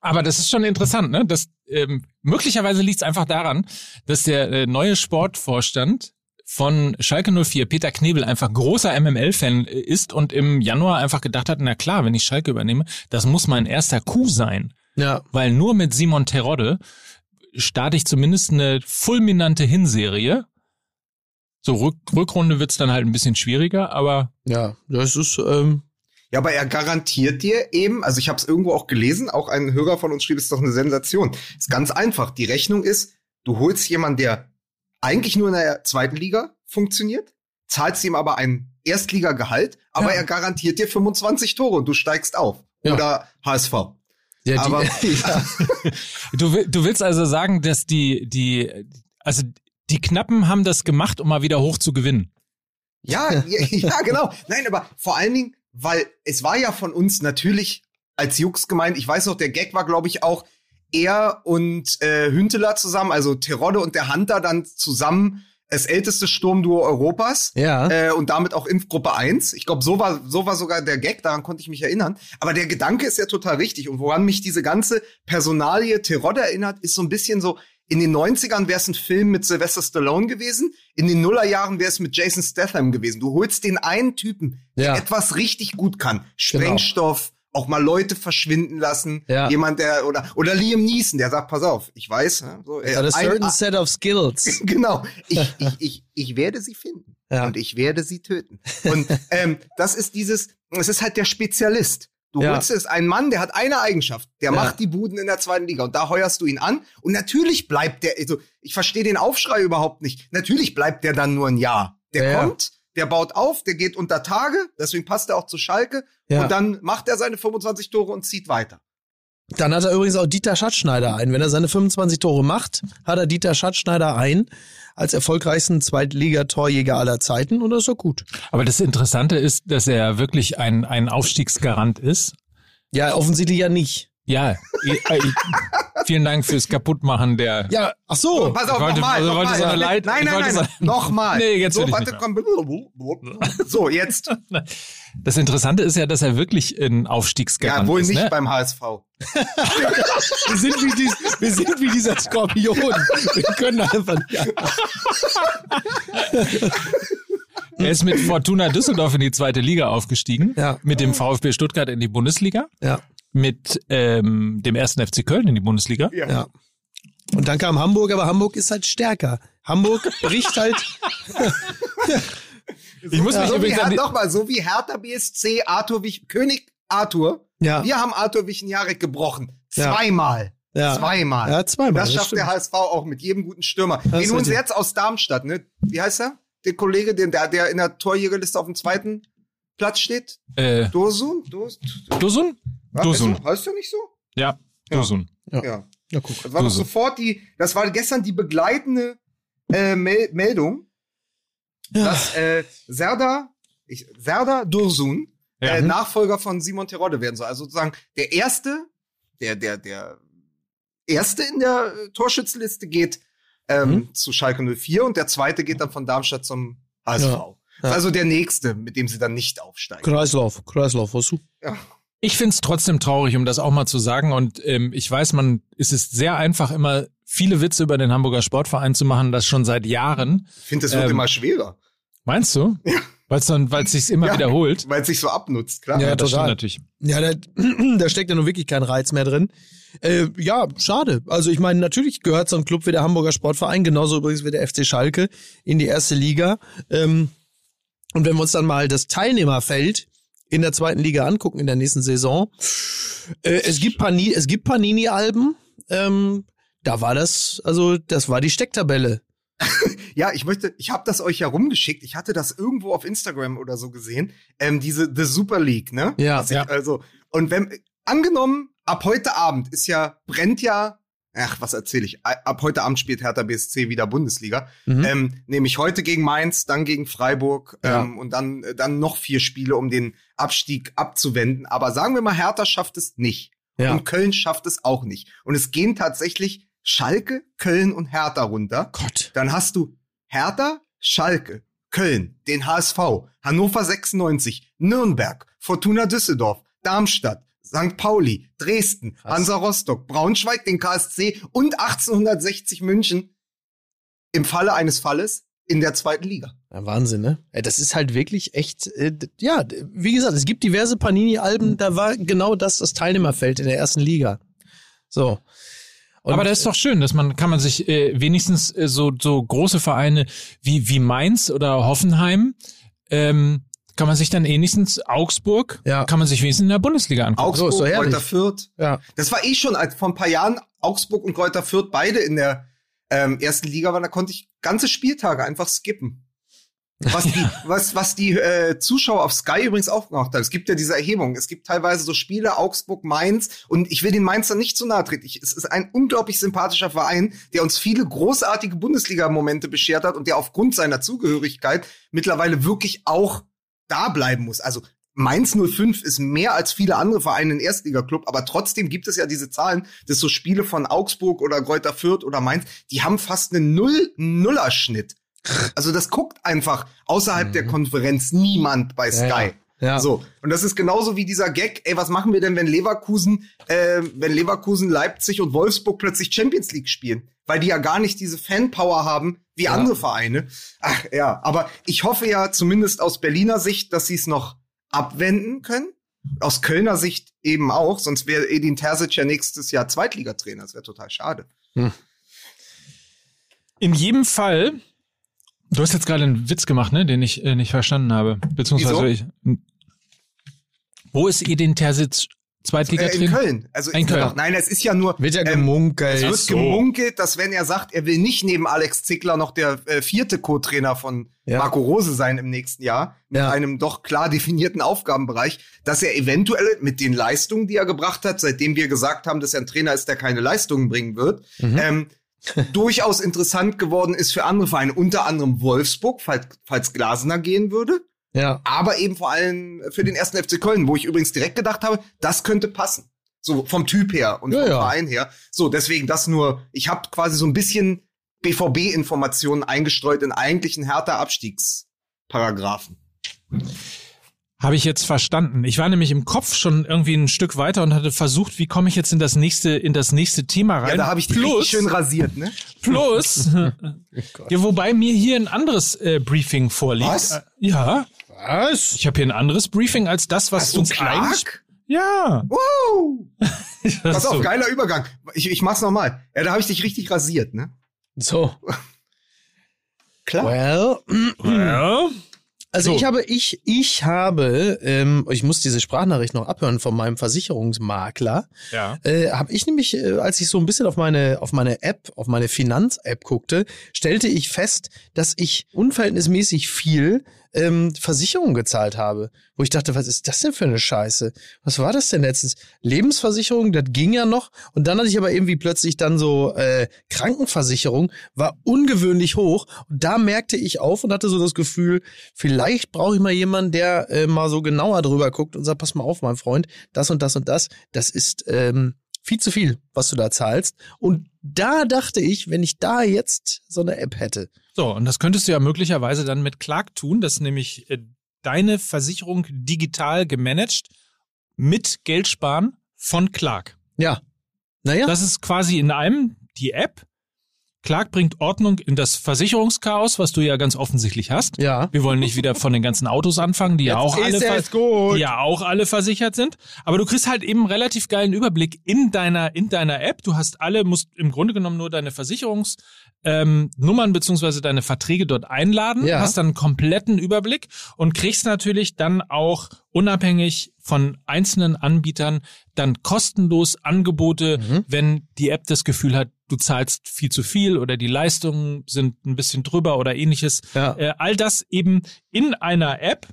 Aber das ist schon interessant, ne? Das, ähm, möglicherweise liegt es einfach daran, dass der äh, neue Sportvorstand von Schalke 04, Peter Knebel, einfach großer MML-Fan äh, ist und im Januar einfach gedacht hat, na klar, wenn ich Schalke übernehme, das muss mein erster Coup sein.
Ja.
Weil nur mit Simon Terodde starte ich zumindest eine fulminante Hinserie. So Rück Rückrunde wird's dann halt ein bisschen schwieriger, aber.
Ja, das ist. Ähm
ja, aber er garantiert dir eben, also ich habe es irgendwo auch gelesen, auch ein Hörer von uns schrieb, es ist doch eine Sensation. Ist ganz einfach. Die Rechnung ist, du holst jemanden, der eigentlich nur in der zweiten Liga funktioniert, zahlst ihm aber ein Erstligagehalt, aber ja. er garantiert dir 25 Tore und du steigst auf. Ja. Oder HSV.
Ja, die, Aber, ja.
du, du willst also sagen, dass die, die, also die Knappen haben das gemacht, um mal wieder hoch zu gewinnen.
Ja, ja, ja, genau. Nein, aber vor allen Dingen, weil es war ja von uns natürlich als Jux gemeint, ich weiß noch, der Gag war, glaube ich, auch er und äh, Hünteler zusammen, also Terodde und der Hunter dann zusammen das älteste Sturmduo Europas
ja.
äh, und damit auch Impfgruppe 1. Ich glaube, so war, so war sogar der Gag, daran konnte ich mich erinnern. Aber der Gedanke ist ja total richtig. Und woran mich diese ganze Personalie Terod erinnert, ist so ein bisschen so, In den 90ern wäre es ein Film mit Sylvester Stallone gewesen. In den Nullerjahren wäre es mit Jason Statham gewesen. Du holst den einen Typen, der
Ja.
etwas richtig gut kann. Sprengstoff, auch mal Leute verschwinden lassen.
Ja.
Jemand, der, oder, oder Liam Neeson, der sagt, pass auf, ich weiß, ne, so, äh,
Got a
ein-
certain set of skills.
Genau. Ich, ich, ich, ich werde sie finden.
Ja.
Und ich werde sie töten. Und ähm, das ist dieses, es ist halt der Spezialist. Du
Ja.
holst es ein Mann, der hat eine Eigenschaft. Der
Ja.
macht die Buden in der zweiten Liga. Und da heuerst du ihn an. Und natürlich bleibt der, also ich verstehe den Aufschrei überhaupt nicht. Natürlich bleibt der dann nur ein Jahr. Der
ja.
kommt, der baut auf, der geht unter Tage. Deswegen passt er auch zu Schalke.
Ja.
Und dann macht er seine 25 Tore und zieht weiter.
Dann hat er übrigens auch Dieter Schatzschneider ein. Wenn er seine 25 Tore macht, hat er Dieter Schatzschneider ein als erfolgreichsten Zweitligatorjäger aller Zeiten und das ist doch gut.
Aber das Interessante ist, dass er wirklich ein, ein Aufstiegsgarant ist.
Ja, offensichtlich ja nicht.
Ja, ich, ich, vielen Dank fürs Kaputtmachen der.
Ja, ach so.
Pass auf, nochmal.
also wollte
nochmal.
so eine Leit-
nein, nein, nein,
so-
nochmal.
Nee, jetzt
so, warte,
nicht
komm. So, jetzt.
Das Interessante ist ja, dass er wirklich ein Aufstiegsgarant
Ja, wohl
ist.
nicht
ne?
beim HSV.
Wir sind wie, dies, wir sind wie dieser Skorpion. Wir können einfach nicht.
Er ist mit Fortuna Düsseldorf in die zweite Liga aufgestiegen,
Ja.
mit dem VfB Stuttgart in die Bundesliga,
Ja,
mit ähm, dem ersten FC Köln in die Bundesliga.
ja. Und dann kam Hamburg, aber Hamburg ist halt stärker. Hamburg bricht halt.
Ich muss mich
so wie
übrigens die,
nochmal, so wie Hertha BSC, Arthur Wich, König Arthur.
Ja,
Wir haben Arthur Wichenjarek gebrochen.
Ja.
Zweimal.
ja.
Zweimal.
Ja, zweimal.
Das schafft
stimmt.
der HSV auch mit jedem guten Stürmer.
Das
Den
richtig.
jetzt aus Darmstadt, ne? Wie heißt er? Der Kollege, den, der, der in der Torjägerliste auf dem zweiten Platz steht?
äh,
Dosun? Dos,
Dosun?
Was?
Dosun.
Heißt du- Heißt du nicht so?
Ja, Dosun.
Ja.
Ja.
Ja, guck.
Das war doch
Dosun.
sofort die, das war gestern die begleitende äh, Mel Meldung, dass äh, Serdar, ich, Serdar Dursun
Ja.
äh, Nachfolger von Simon Terodde werden soll. Also sozusagen der erste, der, der, der erste in der äh, Torschützenliste geht ähm,
Mhm.
zu Schalke 04 und der zweite geht dann von Darmstadt zum HSV.
Ja.
Also der nächste, mit dem sie dann nicht aufsteigen.
Kreislauf, Kreislauf, was du?
Ja.
Ich find's trotzdem traurig, um das auch mal zu sagen. Und ähm, ich weiß, man es ist sehr einfach, immer viele Witze über den Hamburger Sportverein zu machen, das schon seit Jahren.
Ich finde, es wird
Ähm,
immer schwerer,
Meinst du? Ja. Weil es dann, weil es sich immer
Ja.
wiederholt.
weil es sich so abnutzt, klar.
Ja,
das stimmt
total.
natürlich.
Ja, da, da steckt ja nun wirklich kein Reiz mehr drin. Äh, ja, schade. Also ich meine, natürlich gehört so ein Club wie der Hamburger Sportverein, genauso übrigens wie der FC Schalke, in die erste Liga. Ähm, und wenn wir uns dann mal das Teilnehmerfeld in der zweiten Liga angucken in der nächsten Saison, äh, es gibt Pani, es gibt Panini-Alben. Ähm, da war das, also das war die Stecktabelle.
Ja, ich möchte, ich habe das euch ja rumgeschickt. Ich hatte das irgendwo auf Instagram oder so gesehen. Ähm, diese The Super League, ne?
Ja,
ich,
ja.
Also und wenn angenommen ab heute Abend ist ja brennt ja. Ach, was erzähle ich? Ab heute Abend spielt Hertha BSC wieder Bundesliga.
Mhm.
Ähm, nämlich heute gegen Mainz, dann gegen Freiburg
Ja.
ähm, und dann, äh, dann noch vier Spiele, um den Abstieg abzuwenden. Aber sagen wir mal, Hertha schafft es nicht.
Ja.
Und Köln schafft es auch nicht. Und es gehen tatsächlich Schalke, Köln und Hertha runter.
Gott.
Dann hast du Hertha, Schalke, Köln, den HSV, Hannover 96, Nürnberg, Fortuna Düsseldorf, Darmstadt, St. Pauli, Dresden,
Krass.
Hansa Rostock, Braunschweig, den KSC und 1860 München im Falle eines Falles in der zweiten Liga.
Ja, Wahnsinn, ne? Das ist halt wirklich echt, äh, ja, wie gesagt, es gibt diverse Panini-Alben, da war genau das das Teilnehmerfeld in der ersten Liga. So. Und
Aber das ist doch schön, dass man, kann man sich äh, wenigstens äh, so, so große Vereine wie, wie Mainz oder Hoffenheim, ähm, kann man sich dann wenigstens Augsburg,
Ja.
kann man sich wenigstens in der Bundesliga angucken.
Augsburg,
herrlich.
Kräuter Fürth.
ja,
Das war eh schon, als vor ein paar Jahren Augsburg und Kräuter Fürth beide in der ähm, ersten Liga waren, da konnte ich ganze Spieltage einfach skippen. Was die, was, was die äh, Zuschauer auf Sky übrigens auch gemacht haben. Es gibt ja diese Erhebung. Es gibt teilweise so Spiele, Augsburg, Mainz. Und ich will den Mainzern nicht zu nahe treten. Ich, es ist ein unglaublich sympathischer Verein, der uns viele großartige Bundesliga-Momente beschert hat und der aufgrund seiner Zugehörigkeit mittlerweile wirklich auch da bleiben muss. Also Mainz 05 ist mehr als viele andere Vereine in Erstliga-Club, aber trotzdem gibt es ja diese Zahlen, dass so Spiele von Augsburg oder Greuther Fürth oder Mainz, die haben fast einen Null-Nuller-Schnitt. Also das guckt einfach außerhalb der Konferenz niemand bei Sky.
Ja, ja. Ja.
So. Und das ist genauso wie dieser Gag, ey, was machen wir denn, wenn Leverkusen, äh, wenn Leverkusen, Leipzig und Wolfsburg plötzlich Champions League spielen? Weil die ja gar nicht diese Fanpower haben wie
Ja.
andere Vereine. Ach ja, aber ich hoffe ja zumindest aus Berliner Sicht, dass sie es noch abwenden können. Aus Kölner Sicht eben auch, sonst wäre Edin Terzic ja nächstes Jahr Zweitligatrainer. Das wäre total schade.
In jedem Fall, du hast jetzt gerade einen Witz gemacht, ne, den ich äh, nicht verstanden habe. Beziehungsweise
Wieso?
ich. Wo ist Edin Terzic
Äh, in
Zweitligatrainer?
Köln. Also
In Köln.
Nein, es ist ja nur.
Wird ja
ähm,
gemunkelt.
Es wird
so.
gemunkelt, dass wenn er sagt, er will nicht neben Alex Zickler noch der äh, vierte Co-Trainer von
Ja.
Marco Rose sein im nächsten Jahr, mit
Ja.
einem doch klar definierten Aufgabenbereich, dass er eventuell mit den Leistungen, die er gebracht hat, seitdem wir gesagt haben, dass er ein Trainer ist, der keine Leistungen bringen wird,
Mhm.
ähm, durchaus interessant geworden ist für andere Vereine, unter anderem Wolfsburg, falls, falls Glasner gehen würde,
Ja.
aber eben vor allem für den ersten FC Köln, wo ich übrigens direkt gedacht habe, das könnte passen. So vom Typ her und
Ja,
vom
ja.
Verein her. So, deswegen das nur, ich habe quasi so ein bisschen BVB-Informationen eingestreut in eigentlichen härter Abstiegsparagraphen.
Habe ich jetzt verstanden. Ich war nämlich im Kopf schon irgendwie ein Stück weiter und hatte versucht, wie komme ich jetzt in das nächste, in das nächste Thema rein.
Ja, da habe ich dich
plus,
richtig schön rasiert, ne?
plus, ja, wobei mir hier ein anderes äh, Briefing vorliegt.
Was?
Äh, ja,
Was?
ich habe hier ein anderes Briefing als das, was
Hast du
uns eigentlich.
Clark?
Ja.
Wow! Pass auf,
so.
geiler Übergang. Ich, ich mach's nochmal. Ja, da habe ich dich richtig rasiert, ne?
So.
Klar.
Well,
Ja.
Also
So.
ich habe, ich, ich habe, ähm, ich muss diese Sprachnachricht noch abhören von meinem Versicherungsmakler.
ja.
Äh, habe ich nämlich, äh, als ich so ein bisschen auf meine, auf meine App, auf meine Finanz-App guckte, stellte ich fest, dass ich unverhältnismäßig viel ähm, Versicherung gezahlt habe. Wo ich dachte, was ist das denn für eine Scheiße? Was war das denn letztens? Lebensversicherung, das ging ja noch. Und dann hatte ich aber irgendwie plötzlich dann so äh, Krankenversicherung, war ungewöhnlich hoch. Und da merkte ich auf und hatte so das Gefühl, vielleicht brauche ich mal jemanden, der äh, mal so genauer drüber guckt und sagt, pass mal auf, mein Freund, das und das und das, das ist ähm, viel zu viel, was du da zahlst. Und da dachte ich, wenn ich da jetzt so eine App hätte.
So, und das könntest du ja möglicherweise dann mit Clark tun, dass nämlich äh, deine Versicherung digital gemanagt mit Geld sparen von Clark.
Ja. Naja.
Das ist quasi in einem die App. Clark bringt Ordnung in das Versicherungschaos, was du ja ganz offensichtlich hast.
ja.
Wir wollen nicht wieder von den ganzen Autos anfangen, die ja auch alle die ja auch alle versichert sind. Aber du kriegst halt eben einen relativ geilen Überblick in deiner, in deiner App. Du hast alle, musst im Grunde genommen nur deine Versicherungsnummern ähm, Nummern beziehungsweise deine Verträge dort einladen,
Ja.
hast dann einen kompletten Überblick und kriegst natürlich dann auch unabhängig von einzelnen Anbietern dann kostenlos Angebote,
Mhm.
wenn die App das Gefühl hat, du zahlst viel zu viel oder die Leistungen sind ein bisschen drüber oder ähnliches.
Ja.
Äh, all das eben in einer App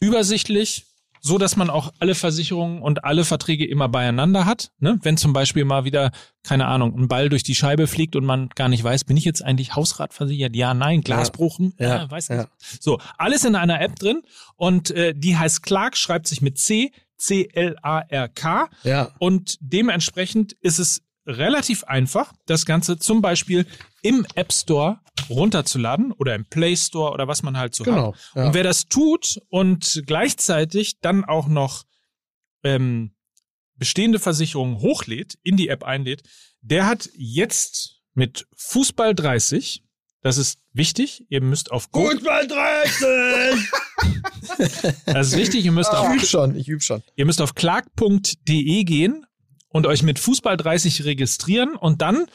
übersichtlich, so dass man auch alle Versicherungen und alle Verträge immer beieinander hat. Ne? Wenn zum Beispiel mal wieder, keine Ahnung, ein Ball durch die Scheibe fliegt und man gar nicht weiß, bin ich jetzt eigentlich Hausratversichert? Ja, nein, Glasbruch, hm,
Ja,
ja, weiß
ja.
nicht. So, alles in einer App drin und äh, die heißt Clark, schreibt sich mit C, C-L-A-R-K
Ja.
und dementsprechend ist es relativ einfach, das Ganze zum Beispiel im App Store runterzuladen oder im Play Store oder was man halt so
Genau,
hat.
ja.
Und wer das tut und gleichzeitig dann auch noch ähm, bestehende Versicherungen hochlädt, in die App einlädt, der hat jetzt mit Fußball 30, das ist wichtig, ihr müsst auf Go,
Fußball 30!
das ist wichtig, ihr müsst
ich
auf
übe schon, ich übe schon.
Ihr müsst auf clark.de gehen und euch mit Fußball 30 registrieren und dann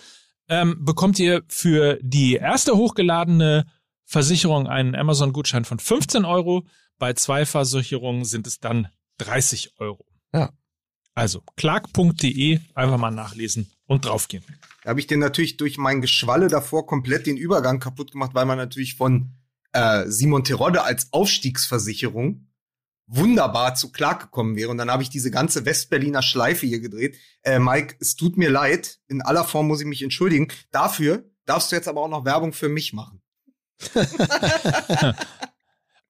ähm, bekommt ihr für die erste hochgeladene Versicherung einen Amazon-Gutschein von 15 Euro. Bei zwei Versicherungen sind es dann 30 Euro.
Ja.
Also clark.de einfach mal nachlesen und draufgehen.
Da habe ich den natürlich durch mein Geschwalle davor komplett den Übergang kaputt gemacht, weil man natürlich von äh, Simon Terodde als Aufstiegsversicherung wunderbar zu Clark gekommen wäre. Und dann habe ich diese ganze Westberliner Schleife hier gedreht. Äh, Mike, es tut mir leid. In aller Form muss ich mich entschuldigen. Dafür darfst du jetzt aber auch noch Werbung für mich machen.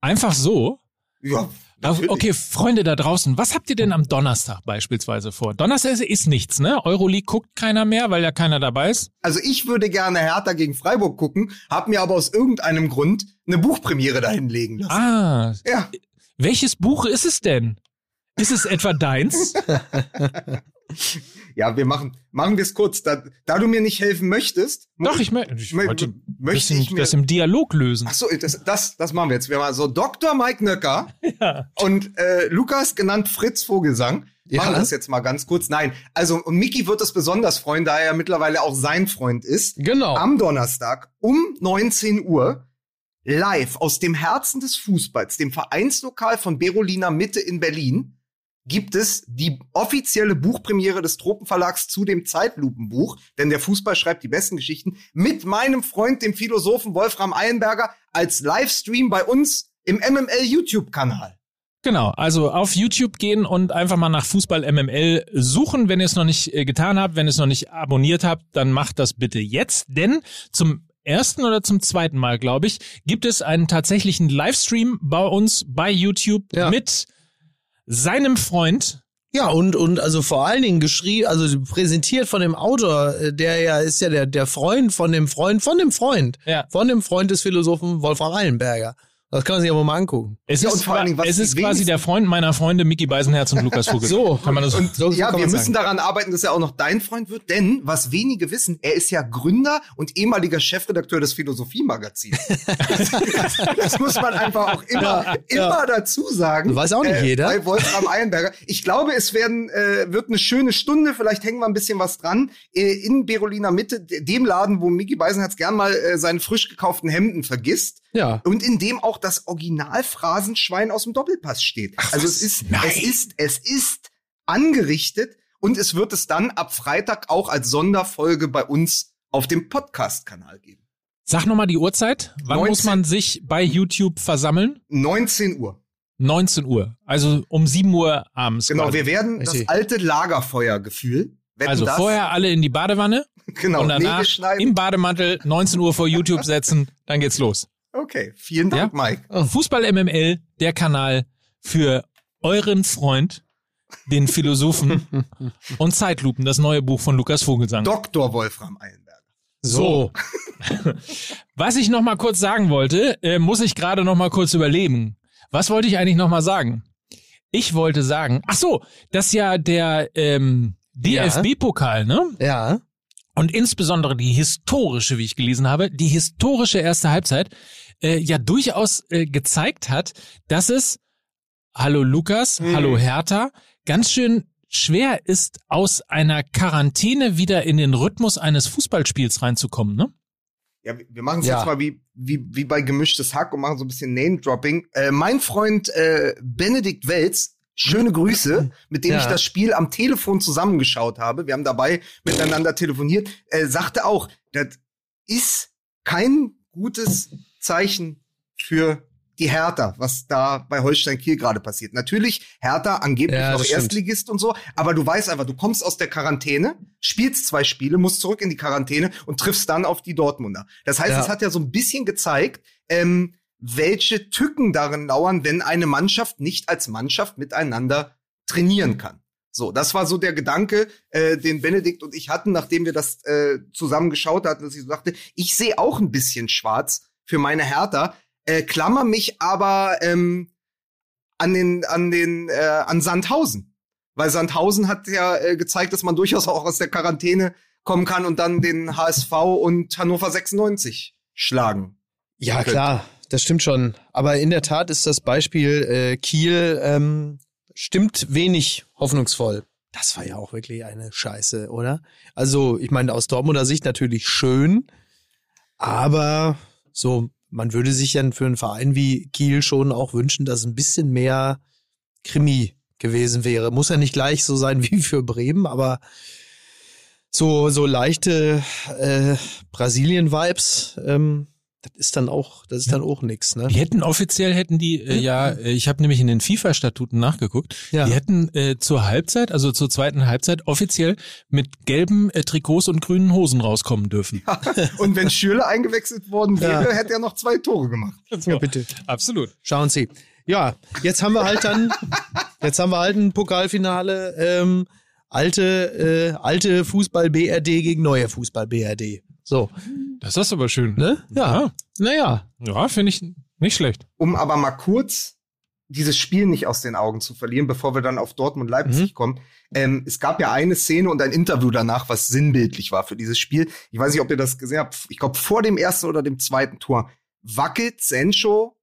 Einfach so.
Ja, natürlich.
Okay, Freunde da draußen, was habt ihr denn am Donnerstag beispielsweise vor? Donnerstag ist nichts, ne? Euroleague guckt keiner mehr, weil ja keiner dabei ist.
Also ich würde gerne Hertha gegen Freiburg gucken, habe mir aber aus irgendeinem Grund eine Buchpremiere dahin legen lassen.
Ah,
Ja,
Welches Buch ist es denn? Ist es etwa deins?
Ja, wir machen, machen wir es kurz. Da, da du mir nicht helfen möchtest,
Doch, ich, mö ich
möchte
das,
ich mir.
das im Dialog lösen.
Ach so, das, das, das machen wir jetzt. Wir machen so Dr. Mike Nöcker und äh, Lukas, genannt Fritz Vogelsang.
Ja.
Machen das jetzt mal ganz kurz. Nein, also und Mickey wird es besonders freuen, da er ja mittlerweile auch sein Freund ist.
Genau.
Am Donnerstag um 19 Uhr live aus dem Herzen des Fußballs, dem Vereinslokal von Berolina Mitte in Berlin, gibt es die offizielle Buchpremiere des Tropenverlags zu dem Zeitlupenbuch, denn der Fußball schreibt die besten Geschichten, mit meinem Freund, dem Philosophen Wolfram Eilenberger, als Livestream bei uns im MML YouTube-Kanal.
Genau, also auf YouTube gehen und einfach mal nach Fußball MML suchen, wenn ihr es noch nicht äh, getan habt, wenn ihr es noch nicht abonniert habt, dann macht das bitte jetzt, denn zum ersten oder zum zweiten Mal, glaube ich, gibt es einen tatsächlichen Livestream bei uns bei YouTube
Ja.
mit seinem Freund.
Ja, und, und also vor allen Dingen geschrieben, also präsentiert von dem Autor, äh, der ja ist ja der, der Freund von dem Freund von dem Freund.
Ja.
Von dem Freund des Philosophen Wolfram Eilenberger. Das kann man sich aber mal angucken.
Es
Ja,
ist,
und vor allen Dingen, was
es ist quasi der Freund meiner Freunde Mickey Beisenherz und Lukas Vogel.
So.
kann man das
Und
So- so
ja,
kann
wir
man
müssen
sagen.
daran arbeiten, dass er auch noch dein Freund wird, denn was wenige wissen, er ist ja Gründer und ehemaliger Chefredakteur des Philosophie-Magazins. das muss man einfach auch immer, immer dazu sagen. Äh,
Weiß auch nicht jeder.
Bei Wolfram Eilenberger. Ich glaube, es werden, äh, wird eine schöne Stunde, vielleicht hängen wir ein bisschen was dran, äh, in Berolina Mitte, de- dem Laden, wo Mickey Beisenherz gern mal äh, seine frisch gekauften Hemden vergisst.
Ja.
Und in dem auch das Original-Phrasenschwein aus dem Doppelpass steht. also es ist, es ist, es ist angerichtet und es wird es dann ab Freitag auch als Sonderfolge bei uns auf dem Podcast-Kanal geben.
Sag nochmal die Uhrzeit. Wann
19
muss man sich bei YouTube versammeln?
19 Uhr.
19 Uhr. Also um 7 Uhr abends.
Genau,
quasi.
wir werden
Ich
das
seh.
alte Lagerfeuergefühl.
Also
das,
vorher alle in die Badewanne
genau,
und danach im Bademantel 19 Uhr vor YouTube setzen, dann geht's los.
Okay, vielen Dank,
Ja?
Mike.
Fußball MML, der Kanal für euren Freund, den Philosophen und Zeitlupen, das neue Buch von Lukas Vogelsang.
Dr. Wolfram Eilenberger.
So. Was ich noch mal kurz sagen wollte, äh, muss ich gerade noch mal kurz überleben. Was wollte ich eigentlich noch mal sagen? Ich wollte sagen, ach so, dass ja der ähm, DFB-Pokal, ne?
Ja.
Und insbesondere die historische, wie ich gelesen habe, die historische erste Halbzeit äh, ja durchaus äh, gezeigt hat, dass es, hallo Lukas,
Hm.
hallo Hertha, ganz schön schwer ist, aus einer Quarantäne wieder in den Rhythmus eines Fußballspiels reinzukommen, ne?
Ja, wir- wir machen es
Ja.
jetzt mal wie, wie, wie bei gemischtes Hack und machen so ein bisschen Name-Dropping. Äh, mein Freund äh, Benedikt Welz, schöne Grüße, mit dem
Ja.
ich das Spiel am Telefon zusammengeschaut habe. Wir haben dabei miteinander telefoniert. Äh, sagte auch, das ist kein gutes Zeichen für die Hertha, was da bei Holstein Kiel gerade passiert. Natürlich, Hertha angeblich
Ja,
noch
stimmt.
Erstligist und so, aber du weißt einfach, du kommst aus der Quarantäne, spielst zwei Spiele, musst zurück in die Quarantäne und triffst dann auf die Dortmunder. Das heißt,
Ja.
es hat ja so ein bisschen gezeigt, ähm, welche Tücken darin lauern, wenn eine Mannschaft nicht als Mannschaft miteinander trainieren kann. So, das war so der Gedanke, äh, den Benedikt und ich hatten, nachdem wir das äh, zusammen geschaut hatten, dass ich so sagte, ich sehe auch ein bisschen schwarz für meine Hertha, äh, klammer mich aber ähm, an den an den äh, an Sandhausen, weil Sandhausen hat ja äh, gezeigt, dass man durchaus auch aus der Quarantäne kommen kann und dann den HSV und Hannover 96 schlagen.
Ja,
könnte.
klar, das stimmt schon. Aber in der Tat ist das Beispiel äh, Kiel ähm, stimmt wenig hoffnungsvoll. Das war ja auch wirklich eine Scheiße, oder? Also, ich meine, aus Dortmunder Sicht natürlich schön, aber so, man würde sich ja für einen Verein wie Kiel schon auch wünschen, dass ein bisschen mehr Krimi gewesen wäre. Muss ja nicht gleich so sein wie für Bremen, aber so, so leichte äh, Brasilien-Vibes, ähm, das ist dann auch, das ist dann auch nix, ne?
Die hätten offiziell hätten die äh, ja, äh, ich habe nämlich in den FIFA-Statuten nachgeguckt,
Ja.
die hätten äh, zur Halbzeit, also zur zweiten Halbzeit offiziell mit gelben äh, Trikots und grünen Hosen rauskommen dürfen.
Und wenn Schürle eingewechselt worden wäre,
Ja.
hätte er noch zwei Tore gemacht.
Ja, bitte.
Absolut.
Schauen Sie. Ja, jetzt haben wir halt dann, jetzt haben wir halt ein Pokalfinale, ähm, alte, äh, alte Fußball-BRD gegen neue Fußball-BRD. So,
Das ist aber schön.
ne? Ja. Naja.
Ja, finde ich nicht schlecht.
Um aber mal kurz dieses Spiel nicht aus den Augen zu verlieren, bevor wir dann auf Dortmund Leipzig
Mhm.
kommen. Ähm, es gab ja eine Szene und ein Interview danach, was sinnbildlich war für dieses Spiel. Ich weiß nicht, ob ihr das gesehen habt. Ich glaube, vor dem ersten oder dem zweiten Tor wackelt Sancho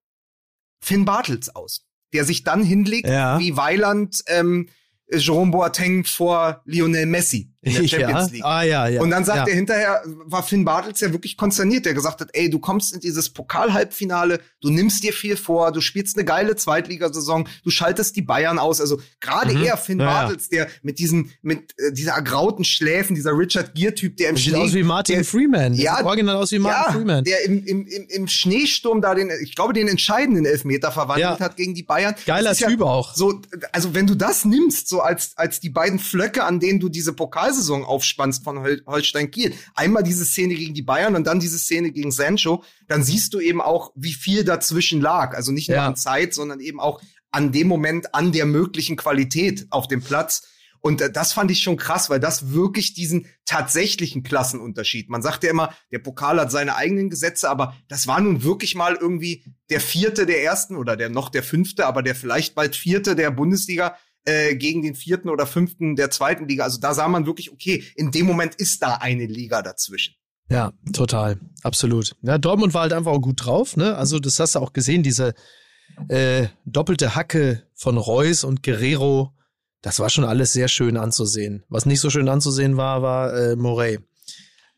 Finn Bartels aus, der sich dann hinlegt
Ja.
wie Weiland ähm, Jerome Boateng vor Lionel Messi in der Champions
ja.
League.
Ah, ja, ja.
Und dann sagt
ja.
er hinterher, war Finn Bartels ja wirklich konsterniert, der gesagt hat, ey, du kommst in dieses Pokal-Halbfinale, du nimmst dir viel vor, du spielst eine geile Zweitligasaison, du schaltest die Bayern aus. Also gerade
Mhm.
er, Finn
Ja, ja.
Bartels, der mit diesen, mit äh, dieser ergrauten Schläfen, dieser Richard Gere-Typ, der im
Sieht
Schnee,
aus wie Martin
der,
Freeman.
Ja,
Sieht original aus wie Martin
ja,
Freeman.
der im, im, im, im Schneesturm da den, ich glaube, den entscheidenden Elfmeter verwandelt
Ja.
hat gegen die Bayern.
Geiler Typ auch.
So, also wenn du das nimmst, so als, als die beiden Flöcke, an denen du diese Pokalsaison aufspannst von Hol Holstein Kiel, einmal diese Szene gegen die Bayern und dann diese Szene gegen Sancho, dann siehst du eben auch, wie viel dazwischen lag. Also nicht nur
Ja.
an Zeit, sondern eben auch an dem Moment, an der möglichen Qualität auf dem Platz. Und äh, das fand ich schon krass, weil das wirklich diesen tatsächlichen Klassenunterschied. Man sagt ja immer, der Pokal hat seine eigenen Gesetze, aber das war nun wirklich mal irgendwie der vierte der ersten oder der noch der fünfte, aber der vielleicht bald vierte der Bundesliga äh, gegen den vierten oder fünften der zweiten Liga. Also da sah man wirklich, okay, in dem Moment ist da eine Liga dazwischen.
Ja, total. Absolut. Ja, Dortmund war halt einfach auch gut drauf, ne? Also, das hast du auch gesehen, diese äh, doppelte Hacke von Reus und Guerrero. Das war schon alles sehr schön anzusehen. Was nicht so schön anzusehen war, war äh, Morey.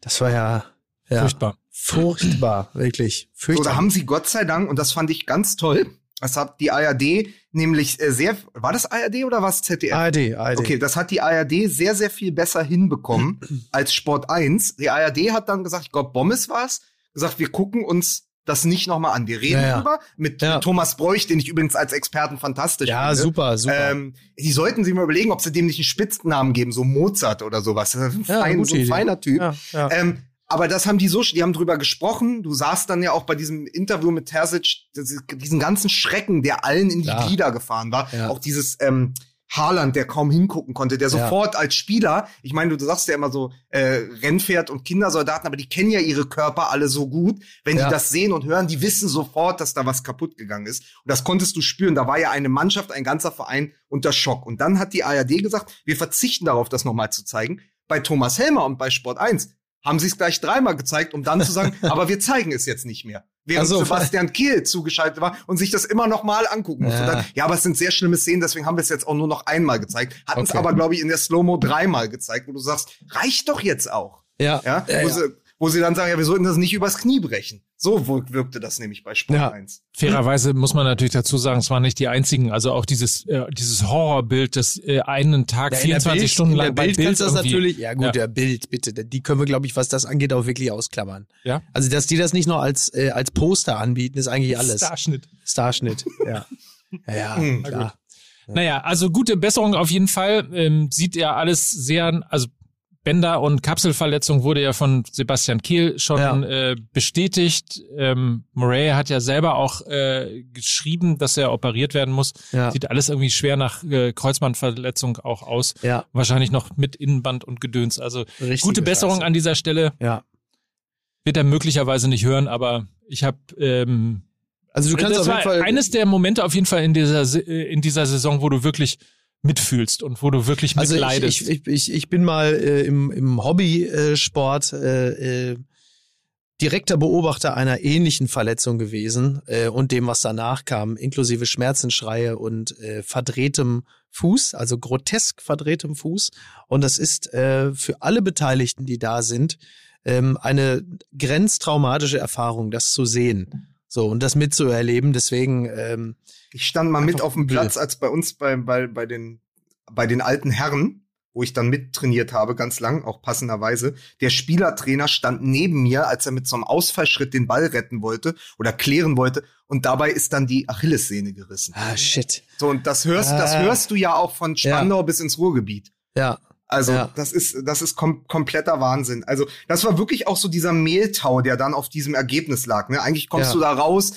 Das war ja, ja
Furchtbar.
furchtbar, wirklich.
So,
Furchtbar.
da haben sie Gott sei Dank, und das fand ich ganz toll, das hat die ARD nämlich äh, sehr, war das ARD oder was ZDF?
ARD, ARD.
Okay, das hat die ARD sehr, sehr viel besser hinbekommen als Sport 1. Die ARD hat dann gesagt, ich glaube, Bommes war's, gesagt, wir gucken uns das nicht nochmal an. Wir reden
Ja, ja.
drüber mit
Ja.
Thomas Bräuch, den ich übrigens als Experten fantastisch
Ja,
finde.
super, super.
Ähm, die sollten sich mal überlegen, ob sie dem nicht einen Spitznamen geben, so Mozart oder sowas. Das ist ein,
Ja,
fein, so ein feiner Typ.
ja, ja.
Ähm, aber das haben die so, die haben drüber gesprochen. Du saßt dann ja auch bei diesem Interview mit Terzic, diesen ganzen Schrecken, der allen in die
Klar.
Glieder gefahren war.
Ja.
Auch dieses ähm, Haaland, der kaum hingucken konnte, der
Ja.
sofort als Spieler, ich meine, du sagst ja immer so äh, Rennpferd und Kindersoldaten, aber die kennen ja ihre Körper alle so gut. Wenn
Ja.
die das sehen und hören, die wissen sofort, dass da was kaputt gegangen ist. Und das konntest du spüren. Da war ja eine Mannschaft, ein ganzer Verein unter Schock. Und dann hat die ARD gesagt, wir verzichten darauf, das nochmal zu zeigen. Bei Thomas Helmer und bei Sport 1 haben sie es gleich dreimal gezeigt, um dann zu sagen, aber wir zeigen es jetzt nicht mehr. Während
Ach so.
Sebastian Kehl zugeschaltet war und sich das immer noch mal angucken musste.
Ja.
Dann, ja, aber es sind sehr schlimme Szenen, deswegen haben wir es jetzt auch nur noch einmal gezeigt. Hatten es
Okay.
aber, glaube ich, in der Slow-Mo dreimal gezeigt, wo du sagst, reicht doch jetzt auch.
ja,
Ja?
ja, ja.
Wo sie dann sagen, ja, wir sollten das nicht übers Knie brechen. So wirk- wirkte das nämlich bei Sport
Ja.
1.
Fairerweise muss man natürlich dazu sagen, es waren nicht die einzigen. Also auch dieses, äh, dieses Horrorbild, das äh, einen Tag,
Ja, in der
24
Bild-
Stunden
der
lang bei
Bild
Bild
kannst du das
irgendwie-
natürlich, ja gut,
Ja.
der Bild, bitte, die können wir, glaube ich, was das angeht, auch wirklich ausklammern.
Ja.
Also, dass die das nicht nur als, äh, als Poster anbieten, ist eigentlich alles.
Starschnitt.
Starschnitt, ja. Ja, ja,
Hm,
klar.
Naja, also gute Besserung auf jeden Fall. Ähm, sieht ja alles sehr, also Bänder- und Kapselverletzung wurde ja von Sebastian Kehl schon
Ja.
äh, bestätigt. Ähm, Murray hat ja selber auch äh, geschrieben, dass er operiert werden muss.
Ja.
Sieht alles irgendwie schwer nach äh, Kreuzbandverletzung auch aus.
Ja,
Wahrscheinlich noch mit Innenband und Gedöns. Also
Richtige
gute Besserung
Scheiße.
an dieser Stelle.
Ja.
Wird er möglicherweise nicht hören, aber ich habe ähm,
Also du kannst
das
auf jeden
war
Fall.
eines der Momente auf jeden Fall in dieser Se- äh, in dieser Saison, wo du wirklich mitfühlst und wo du wirklich
also ich,
mitleidest.
ich, ich, ich, ich bin mal äh, im, im Hobbysport äh, äh, direkter Beobachter einer ähnlichen Verletzung gewesen äh, und dem, was danach kam, inklusive Schmerzensschreie und äh, verdrehtem Fuß, also grotesk verdrehtem Fuß. Und das ist äh, für alle Beteiligten, die da sind, ähm, eine grenztraumatische Erfahrung, das zu sehen. So, und das mitzuerleben. Deswegen, ähm,
Ich stand mal mit
Einfach
auf dem. Platz, als bei uns bei, bei, bei, den, bei den alten Herren, wo ich dann mittrainiert habe, ganz lang, auch passenderweise. Der Spielertrainer stand neben mir, als er mit so einem Ausfallschritt den Ball retten wollte oder klären wollte. Und dabei ist dann die Achillessehne gerissen.
ah, shit.
So, und das hörst, das
Ah.
hörst du ja auch von Spandau bis ins Ruhrgebiet.
Ja,
Also
Ja.
das ist das ist kom kompletter Wahnsinn. Also das war wirklich auch so dieser Mehltau, der dann auf diesem Ergebnis lag. Ne? Eigentlich kommst
Ja.
du da raus.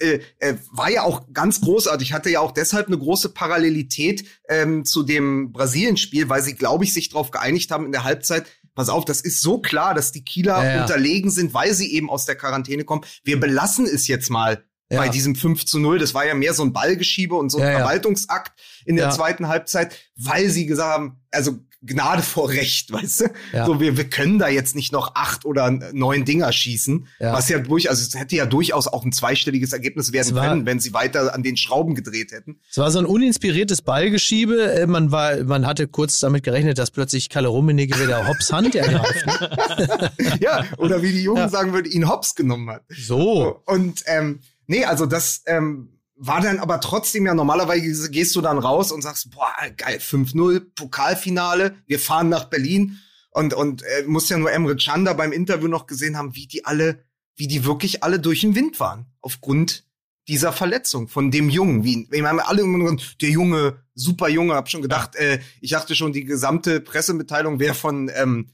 Äh, äh, war ja auch ganz großartig. Hatte ja auch deshalb eine große Parallelität ähm, zu dem Brasilien-Spiel, weil sie, glaube ich, sich darauf geeinigt haben in der Halbzeit. Pass auf, das ist so klar, dass die Kieler
Ja,
unterlegen sind, weil sie eben aus der Quarantäne kommen. Wir belassen es jetzt mal
Ja.
bei diesem 5 zu 0. Das war ja mehr so ein Ballgeschiebe und so ein
ja.
Verwaltungsakt in der
Ja.
zweiten Halbzeit, weil sie gesagt haben, also Gnade vor Recht, weißt du?
Ja.
So, wir, wir können da jetzt nicht noch acht oder neun Dinger schießen,
Ja.
was ja durch, also es hätte ja durchaus auch ein zweistelliges Ergebnis werden
war-
können, wenn sie weiter an den Schrauben gedreht hätten.
Es war so ein uninspiriertes Ballgeschiebe. Äh, Man war, man hatte kurz damit gerechnet, dass plötzlich Kalle Rummenigge wieder Hops Hand ergreift. ne?
ja, oder wie die Jungen
Ja.
sagen würden, ihn hops genommen hat.
So.
Und ähm, nee, also das ähm, war dann aber trotzdem ja normalerweise gehst du dann raus und sagst, boah, geil, 5-0, Pokalfinale, wir fahren nach Berlin und und äh, muss ja nur Emre Can da beim Interview noch gesehen haben, wie die alle, wie die wirklich alle durch den Wind waren aufgrund dieser Verletzung von dem Jungen. Wie, wir haben alle immer der Junge, super Junge, hab schon gedacht, äh, ich dachte schon, die gesamte Pressemitteilung wäre von ähm,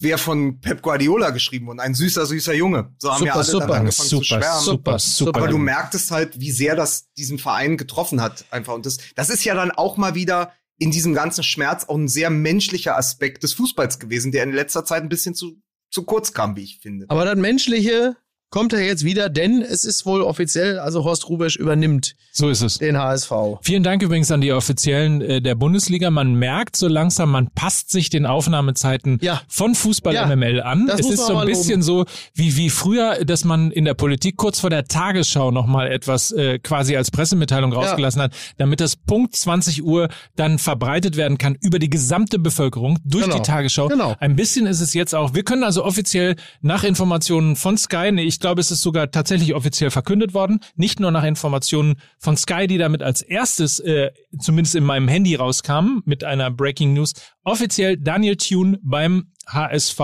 wäre von Pep Guardiola geschrieben worden. Ein süßer, süßer Junge. So haben
Super,
wir alle
super,
dann angefangen zu
super,
schwärmen.
super, super.
Aber du merktest halt, wie sehr das diesen Verein getroffen hat, einfach. Und das, das ist ja dann auch mal wieder in diesem ganzen Schmerz auch ein sehr menschlicher Aspekt des Fußballs gewesen, der in letzter Zeit ein bisschen zu, zu kurz kam, wie ich finde.
Aber das Menschliche kommt er jetzt wieder, denn es ist wohl offiziell, also Horst Rubesch übernimmt
So ist es.
den HSV.
Vielen Dank übrigens an die Offiziellen äh, der Bundesliga. Man merkt so langsam, man passt sich den Aufnahmezeiten
Ja.
von Fußball
Ja,
MML an.
das
Es ist so ein bisschen so wie, wie früher, dass man in der Politik kurz vor der Tagesschau nochmal etwas äh, quasi als Pressemitteilung rausgelassen hat, damit das Punkt 20 Uhr dann verbreitet werden kann über die gesamte Bevölkerung durch
Genau.
die Tagesschau.
Genau.
Ein bisschen ist es jetzt auch. Wir können also offiziell nach Informationen von Sky, nee, ich glaube, es ist sogar tatsächlich offiziell verkündet worden, nicht nur nach Informationen von Sky, die damit als erstes, äh, zumindest in meinem Handy rauskamen, mit einer Breaking News, offiziell Daniel Thune beim HSV